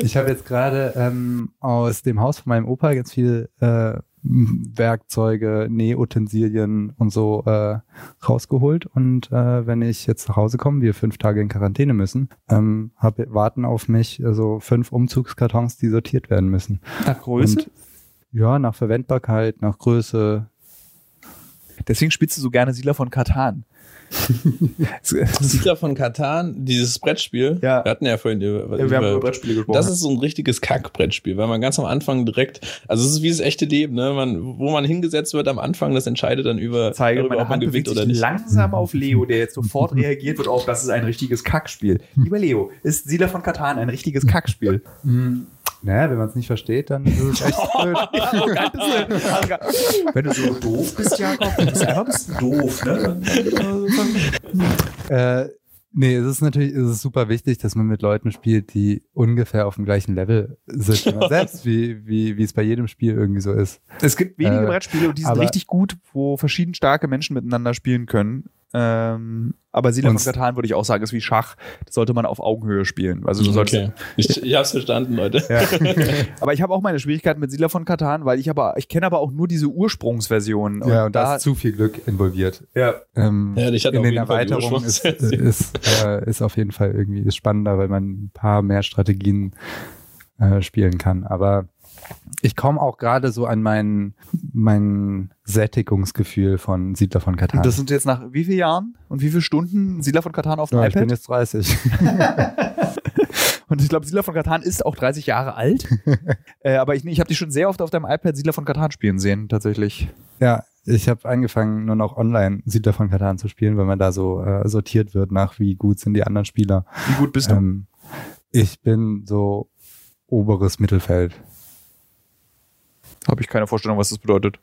C: ich habe jetzt gerade ähm, aus dem Haus von meinem Opa ganz viel äh, Werkzeuge, Nähutensilien und so äh, rausgeholt. Und äh, wenn ich jetzt nach Hause komme, wir fünf Tage in Quarantäne müssen, ähm, hab, warten auf mich also fünf Umzugskartons, die sortiert werden müssen.
B: Nach Größe?
C: Und, ja, nach Verwendbarkeit, nach Größe,
B: Deswegen spielst du so gerne Siedler von Katan.
A: Siedler von Katan, dieses Brettspiel.
B: Ja.
A: Wir hatten ja vorhin über,
B: wir haben über Brettspiele gesprochen.
A: Das ist so ein richtiges Kack-Brettspiel, weil man ganz am Anfang direkt, also es ist wie das echte Leben, ne? Man, wo man hingesetzt wird am Anfang, das entscheidet dann über,
B: zeige
A: darüber, ob man
B: Hand
A: gewinnt
B: bewegt
A: oder nicht.
B: langsam auf Leo, der jetzt sofort reagiert wird auf, das ist ein richtiges Kackspiel. Lieber Leo, ist Siedler von Katan ein richtiges Kackspiel?
C: Naja, wenn man es nicht versteht, dann ist es echt blöd.
B: Er. Arrogant. Wenn du so doof bist, Jakob, dann bist du einfach ein bisschen doof, ne?
C: äh, nee, es ist natürlich es ist super wichtig, dass man mit Leuten spielt, die ungefähr auf dem gleichen Level sind. selbst, wie, wie, wie es bei jedem Spiel irgendwie so ist.
B: Es gibt wenige
C: Äh,
B: Brettspiele und die sind richtig gut, wo verschieden starke Menschen miteinander spielen können. Ähm, aber Siedler von Katan würde ich auch sagen, ist wie Schach. Das sollte man auf Augenhöhe spielen. Also du solltest,
A: Okay. Ich, ich hab's verstanden, Leute.
B: Ja. aber ich habe auch meine Schwierigkeiten mit Siedler von Katan, weil ich aber, ich kenne aber auch nur diese Ursprungsversion.
C: ja, und da ist zu viel Glück involviert.
B: ja,
C: Ähm,
A: Ja, ich hatte
C: in den Erweiterungen ist, ist, äh, ist auf jeden Fall irgendwie ist spannender, weil man ein paar mehr Strategien äh, spielen kann. Aber ich komme auch gerade so an mein, mein Sättigungsgefühl von Siedler von Katan.
B: Das sind jetzt nach wie vielen Jahren und wie vielen Stunden Siedler von Katan auf dem
C: ja, ich bin
B: iPad?
C: jetzt 30.
B: Und ich glaube, Siedler von Katan ist auch 30 Jahre alt. äh, aber ich, ich habe dich schon sehr oft auf deinem iPad Siedler von Katan spielen sehen, tatsächlich.
C: Ja, ich habe angefangen, nur noch online Siedler von Katan zu spielen, weil man da so äh, sortiert wird nach, wie gut sind die anderen Spieler.
B: Wie gut bist du?
C: Ähm, ich bin so oberes Mittelfeld.
B: Habe ich keine Vorstellung, was das bedeutet.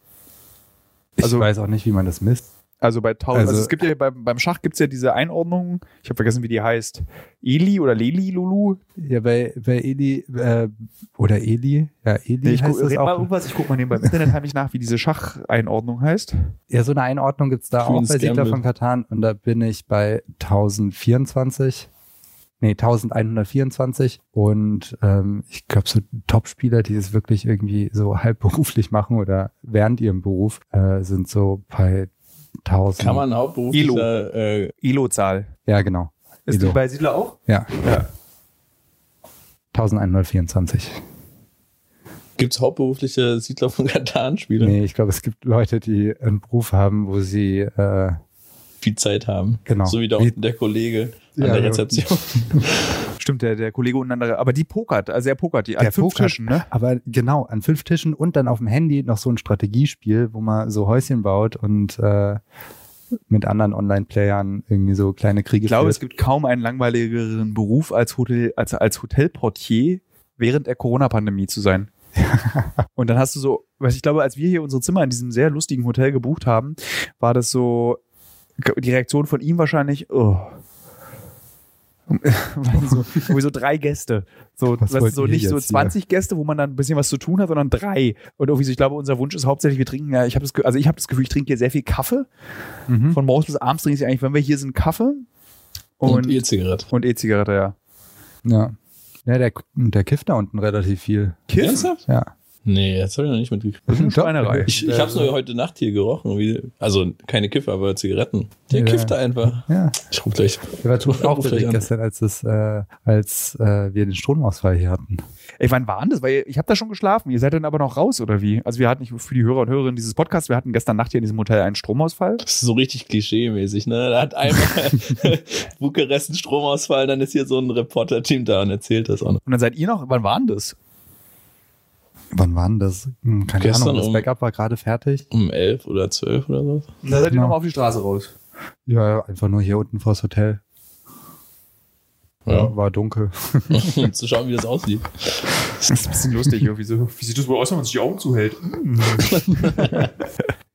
C: Ich
B: Also-
C: weiß auch nicht, wie man das misst.
B: Also bei tausend, also,
C: Also-
B: es gibt ja beim, beim Schach gibt's ja diese Einordnung, ich habe vergessen, wie die heißt. Eli oder Leli Lulu?
C: Ja, bei, bei Eli, äh, oder Eli, ja, Eli
B: Nee, ich
C: heißt
B: guck,
C: das
B: red mal
C: auch.
B: irgendwas, ich guck mal nebenbei im Internet heimlich nach, wie diese Schacheinordnung heißt.
C: Ja, so eine Einordnung gibt's da
A: Queen's
C: auch bei Siedler von Katan und da bin ich bei 1024. Nee, 1124 und ähm, ich glaube so Top-Spieler, die es wirklich irgendwie so halb beruflich machen oder während ihrem Beruf, äh, sind so bei 1000.
A: Kann man hauptberuflicher äh,
B: Elo-Zahl.
C: Ja, genau.
B: Ist
C: Elo.
B: die bei Siedler auch?
C: Ja,
B: Ja.
C: 1124.
A: gibt's hauptberufliche Siedler von Katan-Spiele?
C: Nee, ich glaube, es gibt Leute, die einen Beruf haben, wo sie äh,
A: viel Zeit haben.
C: Genau.
A: So wie da
C: Wie-
A: unten der Kollege an
C: Ja,
A: der
C: ja.
A: Rezeption.
B: Stimmt, der, der Kollege untereinander, aber die pokert, also er pokert die an
C: Der
B: fünf
C: pokert.
B: Tischen, ne?
C: Aber genau, an fünf Tischen und dann auf dem Handy noch so ein Strategiespiel, wo man so Häuschen baut und äh, mit anderen Online-Playern irgendwie so kleine Kriege
B: Ich glaube, es
C: führt.
B: gibt kaum einen langweiligeren Beruf als Hotel, als, als Hotelportier während der Corona-Pandemie zu sein. und dann hast du so, was ich glaube, als wir hier unsere Zimmer in diesem sehr lustigen Hotel gebucht haben, war das so die Reaktion von ihm wahrscheinlich, oh. So, irgendwie so drei Gäste. So,
C: Was wollt
B: so nicht so
C: jetzt hier?
B: 20 Gäste, wo man dann ein bisschen was zu tun hat, sondern drei. Und irgendwie so, ich glaube, unser Wunsch ist hauptsächlich, wir trinken ja, ich habe das, also ich habe das Gefühl, ich trinke hier sehr viel Kaffee.
C: Mhm.
B: Von morgens bis abends trinke ich eigentlich, wenn wir hier sind, Kaffee.
A: Und, E-Zigarette.
B: und E-Zigarette, ja.
C: Ja. Ja, der, der kifft da unten relativ viel.
A: Ernsthaft?
C: Ja.
A: Nee, das habe ich noch nicht mitgekriegt.
B: Das ist eine
C: Doch,
B: Schweinerei.
A: Ich, ich habe es nur heute Nacht hier gerochen. Wie, also keine Kiffer, aber Zigaretten. Der
C: Ja.
A: kifft da einfach.
C: Ja.
A: Ich rufe gleich.
C: Der war total aufgeregt gestern, als, es, äh, als äh, wir den Stromausfall hier hatten.
B: Ey, wann war denn das? Weil ich habe da schon geschlafen. Ihr seid dann aber noch raus, oder wie? Also wir hatten nicht für die Hörer und Hörerinnen dieses Podcasts, wir hatten gestern Nacht hier in diesem Hotel einen Stromausfall.
A: Das ist so richtig klischee-mäßig, ne? Da hat einmal Bukarest einen Stromausfall, dann ist hier so ein Reporter-Team da und erzählt das auch noch.
B: Und dann seid ihr noch, wann war denn das?
C: Wann war denn das? Hm, Keine
A: Gestern
C: Ahnung, das
A: um-
C: Backup war gerade fertig.
A: Um elf oder zwölf oder so.
B: Und da seid ihr
C: Genau.
B: nochmal auf die Straße raus.
C: Ja, einfach nur hier unten vors Hotel.
A: Ja.
C: War dunkel.
A: zu schauen, wie das aussieht.
B: Das ist ein bisschen lustig irgendwie so. Wie sieht das wohl aus, wenn man sich die Augen zuhält?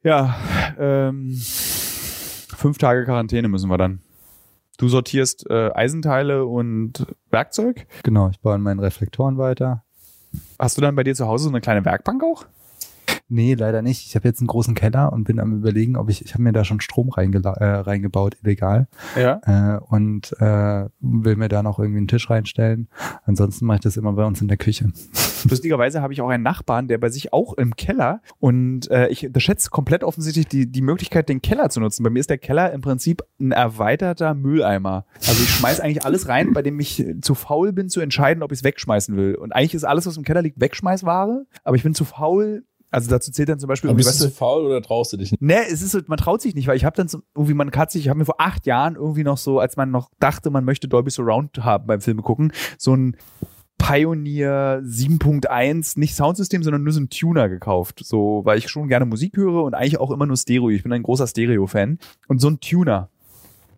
B: ja, ähm, fünf Tage Quarantäne müssen wir dann. Du sortierst äh, Eisenteile und Werkzeug.
C: Genau, ich baue an meinen Reflektoren weiter.
B: Hast du dann bei dir zu Hause so eine kleine Werkbank auch?
C: Nee, leider nicht. Ich habe jetzt einen großen Keller und bin am überlegen, ob ich, ich habe mir da schon Strom äh, reingebaut, illegal.
B: Ja.
C: Äh, und äh, will mir da noch irgendwie einen Tisch reinstellen. Ansonsten mache ich das immer bei uns in der Küche.
B: Lustigerweise habe ich auch einen Nachbarn, der bei sich auch im Keller und äh, ich unterschätze komplett offensichtlich die, die Möglichkeit, den Keller zu nutzen. Bei mir ist der Keller im Prinzip ein erweiterter Mülleimer. Also ich schmeiß eigentlich alles rein, bei dem ich zu faul bin zu entscheiden, ob ich es wegschmeißen will. Und eigentlich ist alles, was im Keller liegt, Wegschmeißware, aber ich bin zu faul. Also dazu zählt dann zum Beispiel
A: Aber bist du
B: weißt
A: zu faul oder traust du dich nicht?
B: Ne, es ist so, man traut sich nicht, weil ich habe dann so, irgendwie, man hat sich, ich habe mir vor acht Jahren irgendwie noch so, als man noch dachte, man möchte Dolby Surround haben beim Filme gucken, so ein Pioneer 7.1, nicht Soundsystem, sondern nur so ein Tuner gekauft. So, weil ich schon gerne Musik höre und eigentlich auch immer nur Stereo. Ich bin ein großer Stereo-Fan. Und so ein Tuner.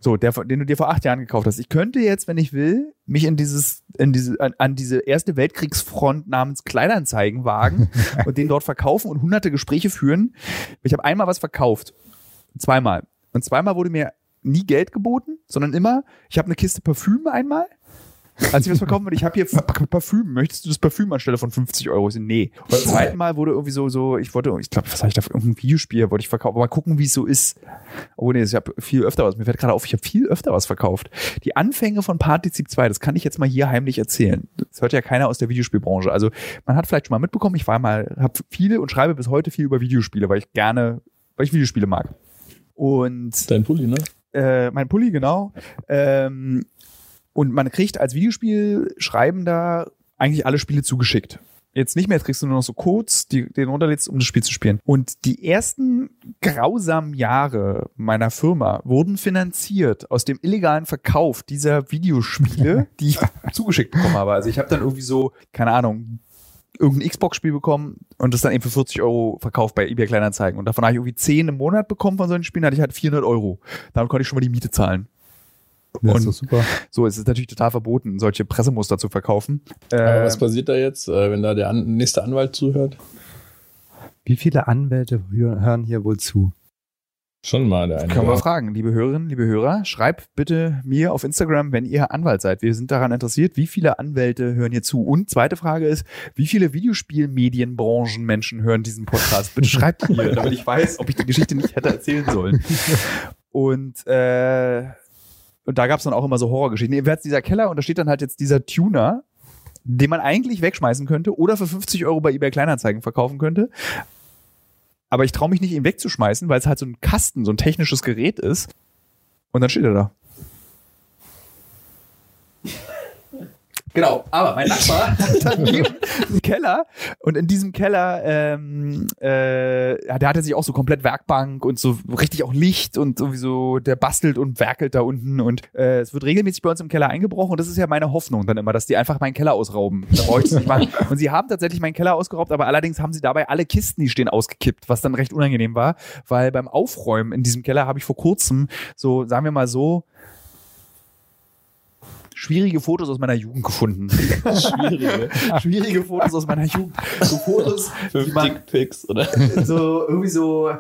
B: So, der, den du dir vor acht Jahren gekauft hast. Ich könnte jetzt, wenn ich will, mich in dieses, in diese, an, an diese erste Weltkriegsfront namens Kleinanzeigen wagen und den dort verkaufen und hunderte Gespräche führen. Ich habe einmal was verkauft. Zweimal. Und zweimal wurde mir nie Geld geboten, sondern immer, ich habe eine Kiste Parfüm einmal. Als ich was verkaufen wollte, ich habe hier Pa- Parfüm, möchtest du das Parfüm anstelle von 50 Euro? Ich nee. Und beim zweiten Mal wurde irgendwie so, so ich wollte, ich glaube, was habe ich da für irgendein Videospiel, wollte ich verkaufen, mal gucken, wie es so ist. Oh nee, ich habe viel öfter was, mir fällt gerade auf, ich habe viel öfter was verkauft. Die Anfänge von Partizip 2, das kann ich jetzt mal hier heimlich erzählen. Das hört ja keiner aus der Videospielbranche. Also man hat vielleicht schon mal mitbekommen, ich war mal, habe viele und schreibe bis heute viel über Videospiele, weil ich gerne, weil ich Videospiele mag. Und
A: Dein Pulli, ne?
B: äh, mein Pulli, genau. Ähm, und man kriegt als Videospielschreibender eigentlich alle Spiele zugeschickt. Jetzt nicht mehr, jetzt kriegst du nur noch so Codes, die den runterlädst, um das Spiel zu spielen. Und die ersten grausamen Jahre meiner Firma wurden finanziert aus dem illegalen Verkauf dieser Videospiele, die ich zugeschickt bekommen habe. Also ich habe dann irgendwie so, keine Ahnung, irgendein Xbox-Spiel bekommen und das dann eben für 40 Euro verkauft bei eBay Kleinanzeigen. Und davon habe ich irgendwie 10 im Monat bekommen von solchen Spielen, hatte ich halt 400 Euro. Damit konnte ich schon mal die Miete zahlen.
C: Das
B: Und-
C: ist.
B: So, es ist natürlich total verboten, solche Pressemuster zu verkaufen.
A: Aber
B: Äh,
A: was passiert da jetzt, äh, wenn da der an nächste Anwalt zuhört?
C: Wie viele Anwälte hö- hören hier wohl zu?
A: Schon mal der eine.
B: können wir fragen, liebe Hörerinnen, liebe Hörer, schreibt bitte mir auf Instagram, wenn ihr Anwalt seid. Wir sind daran interessiert, wie viele Anwälte hören hier zu. Und zweite Frage ist, wie viele Videospielmedienbranchenmenschen hören diesen Podcast? Bitte schreibt mir, damit ich weiß, ob ich die Geschichte nicht hätte erzählen sollen. Und äh, und da gab es dann auch immer so Horrorgeschichten. Jedenfalls dieser Keller und da steht dann halt jetzt dieser Tuner, den man eigentlich wegschmeißen könnte oder für 50 Euro bei eBay Kleinanzeigen verkaufen könnte. Aber ich traue mich nicht, ihn wegzuschmeißen, weil es halt so ein Kasten, so ein technisches Gerät ist. Und dann steht er da. Genau, aber mein Nachbar hat daneben einen Keller und in diesem Keller, ähm, äh, der hat er sich auch so komplett Werkbank und so richtig auch Licht und sowieso, der bastelt und werkelt da unten und äh, es wird regelmäßig bei uns im Keller eingebrochen und das ist ja meine Hoffnung dann immer, dass die einfach meinen Keller ausrauben. Da brauche ich es nicht machen. Und sie haben tatsächlich meinen Keller ausgeraubt, aber allerdings haben sie dabei alle Kisten, die stehen, ausgekippt, was dann recht unangenehm war, weil beim Aufräumen in diesem Keller habe ich vor kurzem so, sagen wir mal so, schwierige Fotos aus meiner Jugend gefunden.
A: Schwierige.
B: schwierige Fotos aus meiner Jugend. So Fotos, die man
A: Dickpics, oder?
B: so irgendwie so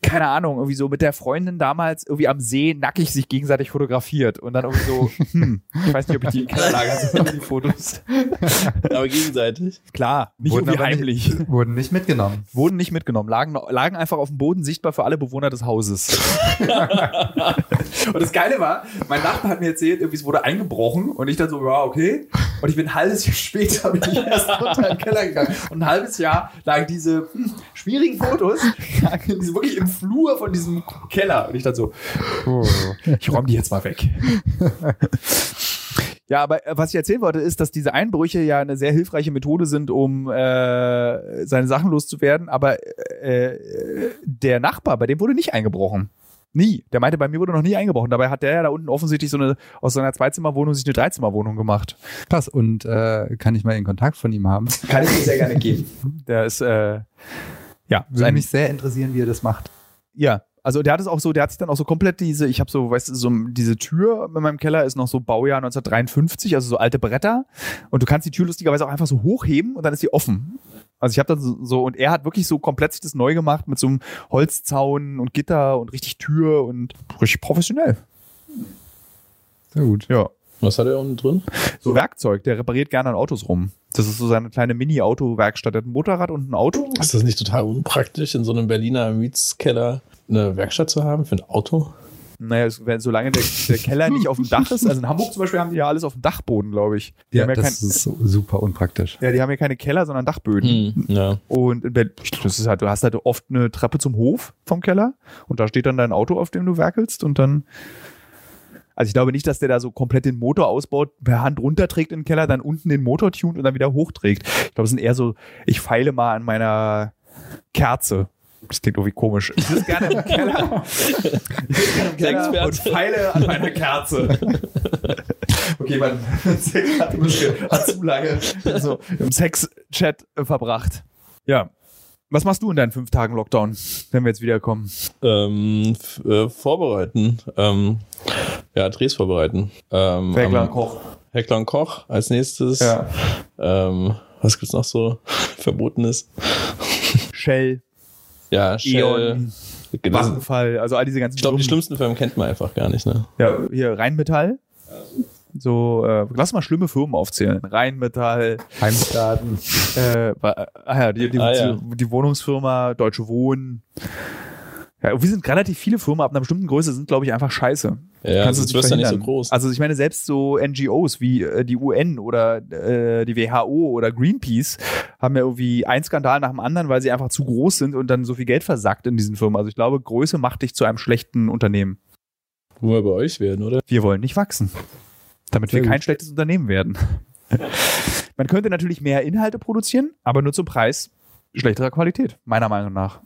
B: keine Ahnung, irgendwie so mit der Freundin damals irgendwie am See nackig sich gegenseitig fotografiert und dann irgendwie so, hm, ich weiß nicht, ob ich die in den Keller lagern soll, die Fotos.
A: Aber gegenseitig.
B: Klar, nicht
C: Wurden
B: irgendwie heimlich.
C: Nicht, wurden nicht mitgenommen.
B: Wurden nicht mitgenommen, lagen, lagen einfach auf dem Boden sichtbar für alle Bewohner des Hauses. und das Geile war, mein Nachbar hat mir erzählt, irgendwie es wurde eingebrochen und ich dann so, ja, okay. Und ich bin ein halbes Jahr später bin ich erst runter in den Keller gegangen. Und ein halbes Jahr lagen diese hm, schwierigen Fotos lagen diese wirklich im Flur von diesem Keller. Und ich dann so,
C: Oh.
B: ich räume die jetzt mal weg. Ja, aber äh, was ich erzählen wollte, ist, dass diese Einbrüche ja eine sehr hilfreiche Methode sind, um äh, seine Sachen loszuwerden. Aber äh, der Nachbar, bei dem wurde nicht eingebrochen. Nie. Der meinte, bei mir wurde noch nie eingebrochen. Dabei hat der ja da unten offensichtlich so eine aus seiner Zweizimmerwohnung sich eine Dreizimmerwohnung gemacht.
C: Krass. Und äh, kann ich mal den Kontakt von ihm haben?
B: Kann ich dir sehr gerne geben. Der ist äh, ja
C: Würde mich sehr interessieren, wie er das macht.
B: Ja, also der hat es auch so, der hat sich dann auch so komplett diese, ich habe so, weißt du, so diese Tür in meinem Keller ist noch so Baujahr 1953, also so alte Bretter und du kannst die Tür lustigerweise auch einfach so hochheben und dann ist sie offen. Also ich habe dann so, so und er hat wirklich so komplett sich das neu gemacht mit so einem Holzzaun und Gitter und richtig Tür und richtig professionell.
C: Sehr gut.
B: Ja.
A: Was hat er unten drin?
B: So Werkzeug, der repariert gerne an Autos rum. Das ist so seine kleine Mini-Auto-Werkstatt. Er hat ein Motorrad und ein Auto.
A: Ist das nicht total unpraktisch, in so einem Berliner Mietskeller eine Werkstatt zu haben für ein Auto?
B: Naja, es- wenn- solange der, der Keller nicht auf dem Dach ist, also in Hamburg zum Beispiel haben die ja alles auf dem Dachboden, glaube ich. Die
C: Ja,
B: haben ja, kein,
C: das ist so super unpraktisch.
B: ja, die haben ja keine Keller, sondern Dachböden.
A: Hm, ja.
B: Und in Berlin, das ist halt, du hast halt oft eine Treppe zum Hof vom Keller und da steht dann dein Auto, auf dem du werkelst und dann. Also ich glaube nicht, dass der da so komplett den Motor ausbaut, per Hand runterträgt in den Keller, dann unten den Motor tunt und dann wieder hochträgt. Ich glaube, es sind eher so, ich feile mal an meiner Kerze. Das klingt irgendwie komisch. Ich sitze gerne im Keller. Ich sitze gerne im Keller und feile an meiner Kerze. Okay, man hat, hat zu lange so im Sex-Chat verbracht. Ja. Was machst du in deinen fünf Tagen Lockdown, wenn wir jetzt wiederkommen?
A: Ähm, äh, vorbereiten. Ähm, ja, Drehs vorbereiten. Ähm, am-
B: Koch.
A: Heckler und Koch als nächstes.
B: Ja.
A: Ähm, was gibt's noch so Verbotenes?
B: Shell,
A: Ja, Shell.
B: Eon, Vattenfall, also all diese ganzen
A: Ich glaube, die
B: schlimmen-
A: schlimmsten Firmen kennt man einfach gar nicht, ne?
B: Ja, hier Rheinmetall. So, äh, lass mal schlimme Firmen aufzählen. Rheinmetall,
C: Heimstaden.
B: äh, ah ja, die, die,
A: Ah, ja.
B: die, die Wohnungsfirma, Deutsche Wohnen. Ja, wir sind relativ viele Firmen ab einer bestimmten Größe sind, glaube ich, einfach scheiße.
A: Ja,
B: Kannst du
A: sonst wirst du ja nicht so groß.
B: Also ich meine, selbst so NGOs wie äh, die UN oder äh, die WHO oder Greenpeace haben ja irgendwie einen Skandal nach dem anderen, weil sie einfach zu groß sind und dann so viel Geld versackt in diesen Firmen. Also ich glaube, Größe macht dich zu einem schlechten Unternehmen.
A: Wo wir bei euch werden, oder?
B: Wir wollen nicht wachsen, damit wir
C: Sehr
B: kein
C: gut.
B: schlechtes Unternehmen werden. Man könnte natürlich mehr Inhalte produzieren, aber nur zum Preis schlechterer Qualität, meiner Meinung nach.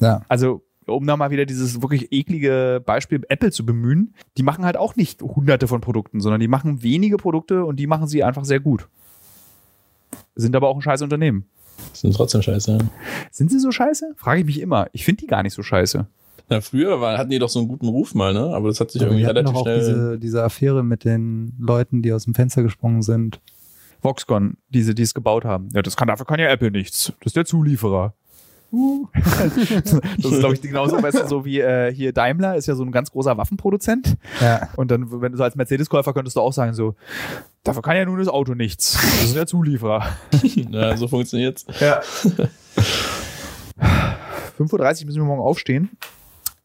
C: Ja.
B: Also, um da mal wieder dieses wirklich eklige Beispiel Apple zu bemühen, die machen halt auch nicht hunderte von Produkten, sondern die machen wenige Produkte und die machen sie einfach sehr gut. Sind aber auch ein scheiß Unternehmen.
A: Sind trotzdem scheiße. Ja.
B: Sind sie so scheiße? Frage ich mich immer. Ich finde die gar nicht so scheiße.
A: Na, früher war, hatten die doch so einen guten Ruf mal, ne? Aber das hat sich
C: Aber
A: irgendwie relativ
C: auch
A: schnell.
C: diese, diese Affäre mit den Leuten, die aus dem Fenster gesprungen sind.
B: Voxconn, diese, die es gebaut haben. Ja, das kann, dafür kann ja Apple nichts. Das ist der Zulieferer. Uh. das ist, glaube ich, genauso, weißt du, so wie äh, hier Daimler ist ja so ein ganz großer Waffenproduzent.
C: Ja.
B: Und dann, wenn du so als Mercedes-Käufer könntest du auch sagen, so, dafür kann ja nun das Auto nichts. Das ist der Zulieferer.
A: ja, so funktioniert's.
B: Ja. 5.30 Uhr müssen wir morgen aufstehen.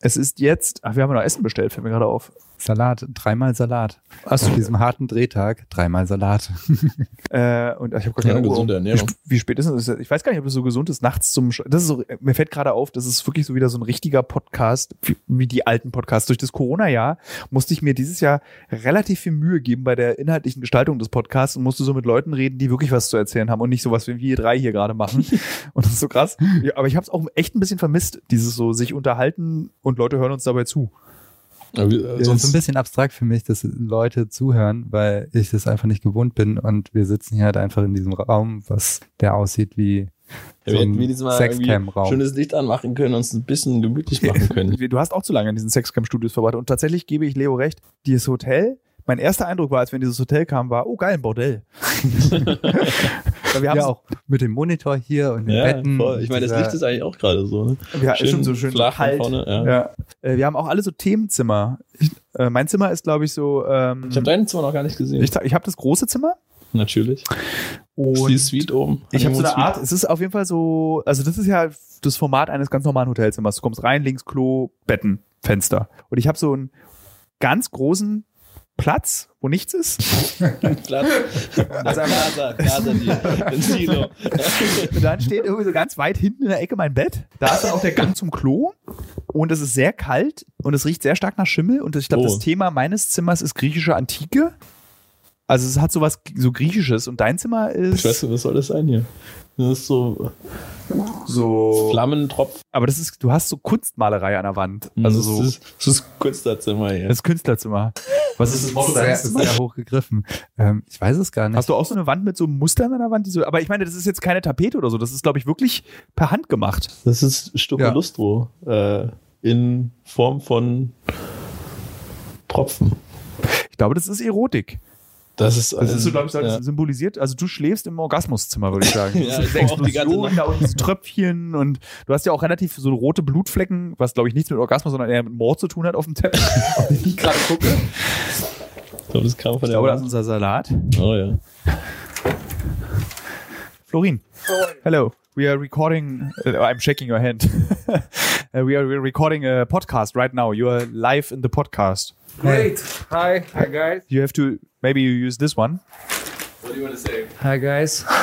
B: Es ist jetzt, ach, wir haben ja noch Essen bestellt, fällt mir gerade auf.
C: Salat, dreimal Salat.
B: Achso.
C: Auf diesem harten Drehtag, dreimal Salat.
B: Äh, und ich habe gar
A: Ja,
B: keine Uhr.
A: gesunde
B: Wie, wie spät ist es? Ich weiß gar nicht, ob es so gesund ist, nachts zum. Sch das ist so, mir fällt gerade auf, das ist wirklich so wieder so ein richtiger Podcast, wie, wie die alten Podcasts. Durch das Corona-Jahr musste ich mir dieses Jahr relativ viel Mühe geben bei der inhaltlichen Gestaltung des Podcasts und musste so mit Leuten reden, die wirklich was zu erzählen haben und nicht so was wie wir drei hier gerade machen. und das ist so krass. Ja, aber ich habe es auch echt ein bisschen vermisst, dieses so sich unterhalten und Leute hören uns dabei zu.
A: Äh,
C: Das ist ein bisschen abstrakt für mich, dass Leute zuhören, weil ich das einfach nicht gewohnt bin und wir sitzen hier halt einfach in diesem Raum, was der aussieht wie
A: Ja,
C: so
A: wir hätten mal
C: Sexcam-Raum.
A: schönes Licht anmachen können und uns ein bisschen gemütlich machen können.
B: Du hast auch zu lange in diesen Sexcam-Studios verbracht. Und tatsächlich gebe ich Leo recht, dieses Hotel, mein erster Eindruck war, als wir in dieses Hotel kamen, war, oh geil, ein Bordell. Wir haben
C: Ja,
B: so-
C: auch mit dem Monitor hier und den
A: ja,
C: Betten.
A: voll. Ich meine, das Licht ist eigentlich auch gerade so. Ne?
B: Ja, stimmt, so schön so
A: flach
B: kalt.
A: von vorne. Ja.
B: Ja. Äh, Wir haben auch alle so Themenzimmer. Ich, äh, mein Zimmer ist, glaube ich, so. Ähm,
A: Ich habe dein Zimmer noch gar nicht gesehen.
B: ich, ich habe das große Zimmer
A: Natürlich.
B: und
A: Die Suite oben.
B: ich habe so eine Art. Es ist auf jeden Fall so. Also das ist ja das Format eines ganz normalen Hotelzimmers. Du kommst rein, links Klo, Betten, Fenster. Und ich habe so einen ganz großen Platz, wo nichts ist.
A: Platz. Also den Silo.
B: Und dann steht irgendwie so ganz weit hinten in der Ecke mein Bett. Da ist dann auch der Gang zum Klo. Und es ist sehr kalt und es riecht sehr stark nach Schimmel. Und ich glaube,
A: Oh.
B: das Thema meines Zimmers ist griechische Antike. Also es hat sowas so Griechisches. Und dein Zimmer ist
A: Ich weiß nicht, was soll das sein hier? Das ist so
B: so.
A: Flammentropf.
B: Aber das ist, du hast so Kunstmalerei an der Wand. Also
A: das
B: so.
A: ist, das ist Künstlerzimmer hier.
B: Das Künstlerzimmer. Was ist das Motto
C: sehr,
B: deines Zimmers?
C: sehr hoch gegriffen. Ähm, ich weiß es gar nicht.
B: Hast du auch so eine Wand mit so Mustern an der Wand? Die so, aber ich meine, das ist jetzt keine Tapete oder so. Das ist, glaube ich, wirklich per Hand gemacht.
A: Das ist Stoccolustro äh, in Form von Tropfen.
B: Ich glaube, das ist Erotik.
A: Das ist,
B: Das ist so, glaube ich,
A: ja.
B: symbolisiert. Also du schläfst im Orgasmuszimmer, würde ich sagen.
A: Ja,
B: Das ist
A: ich auch die ganze
B: Explosion, da unten diese Tröpfchen und du hast ja auch relativ so rote Blutflecken, was glaube ich nichts mit Orgasmus, sondern eher mit Mord zu tun hat auf dem Teppich, auf den ich gerade gucke.
A: Ich glaube, das kam von
B: Ich
A: der
B: glaube, das ist unser Salat.
A: Oh ja.
B: Florin. Hello. We are recording. Uh, I'm shaking your hand. uh, we are recording a podcast right now. You are live in the podcast.
D: Great. Hi. Hi, guys.
B: You have to maybe you use this one.
A: What do you want to say?
D: Hi, guys.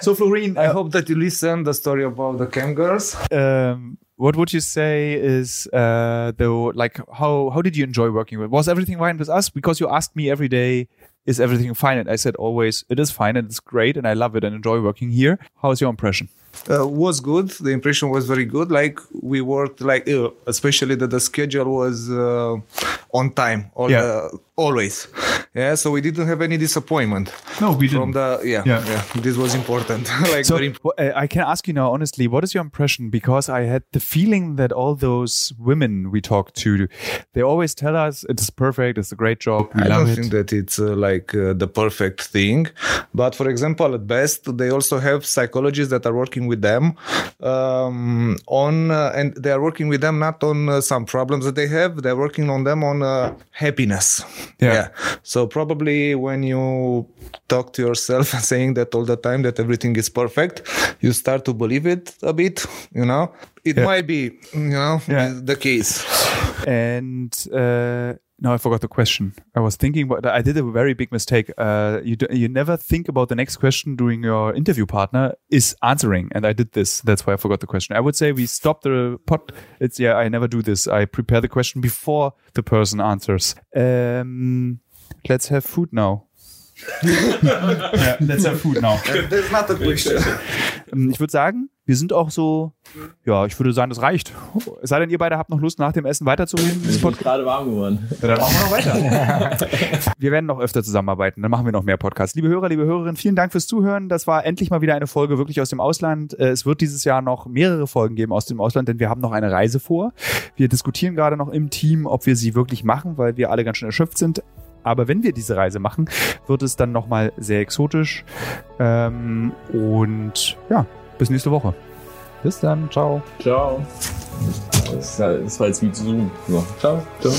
B: So Florine,
D: I hope that you listen the story about the cam girls.
B: um, what would you say is uh, though like how how did you enjoy working with? Was everything fine with us? Because you asked me every day, is everything fine? And I said always, it is fine and it's great and I love it and enjoy working here. How's your impression?
D: Uh, was good. The impression was very good. Like we worked, like uh, especially that the schedule was uh, on time. All,
B: Yeah.
D: uh, always. Yeah. So we didn't have any disappointment
B: No, we didn't.
D: from the. Yeah.
B: Yeah.
D: Yeah. This was important. like
B: So uh, I can ask you now honestly, what is your impression? Because I had the feeling that all those women we talked to, they always tell us it is perfect, it's a great job, we
D: I
B: love
D: don't
B: it.
D: think that it's uh, like uh, the perfect thing, but for example, at best they also have psychologists that are working with them um, on, uh, and they are working with them not on uh, some problems that they have. They're working on them on uh, happiness.
B: Yeah.
D: So probably when you talk to yourself and saying that all the time that everything is perfect, you start to believe it a bit. You know, it
B: Yeah.
D: might be, you know,
B: Yeah.
D: the case.
B: And uh, no, I forgot the question. I was thinking, but I did a very big mistake. Uh, you you never think about the next question during your interview partner is answering, and I did this. That's why I forgot the question. I would say we stop the pot. It's yeah, I never do this. I prepare the question before the person answers. Um, let's have food now. Yeah, let's have food now.
D: There's not a question.
B: Ähm, Ich würde sagen, wir sind auch so, ja, ich würde sagen, das reicht. Es sei denn, ihr beide habt noch Lust, nach dem Essen weiterzureden.
A: Ich bin gerade warm geworden.
B: Ja, dann machen wir noch weiter. wir werden noch öfter zusammenarbeiten, dann machen wir noch mehr Podcasts. Liebe Hörer, liebe Hörerinnen, vielen Dank fürs Zuhören. Das war endlich mal wieder eine Folge wirklich aus dem Ausland. Äh, Es wird dieses Jahr noch mehrere Folgen geben aus dem Ausland, denn wir haben noch eine Reise vor. Wir diskutieren gerade noch im Team, ob wir sie wirklich machen, weil wir alle ganz schön erschöpft sind. Aber wenn wir diese Reise machen, wird es dann nochmal sehr exotisch. Ähm, und ja, bis nächste Woche.
C: Bis dann, ciao.
A: Ciao. Das, war jetzt wie Zoom. Ciao. Ciao.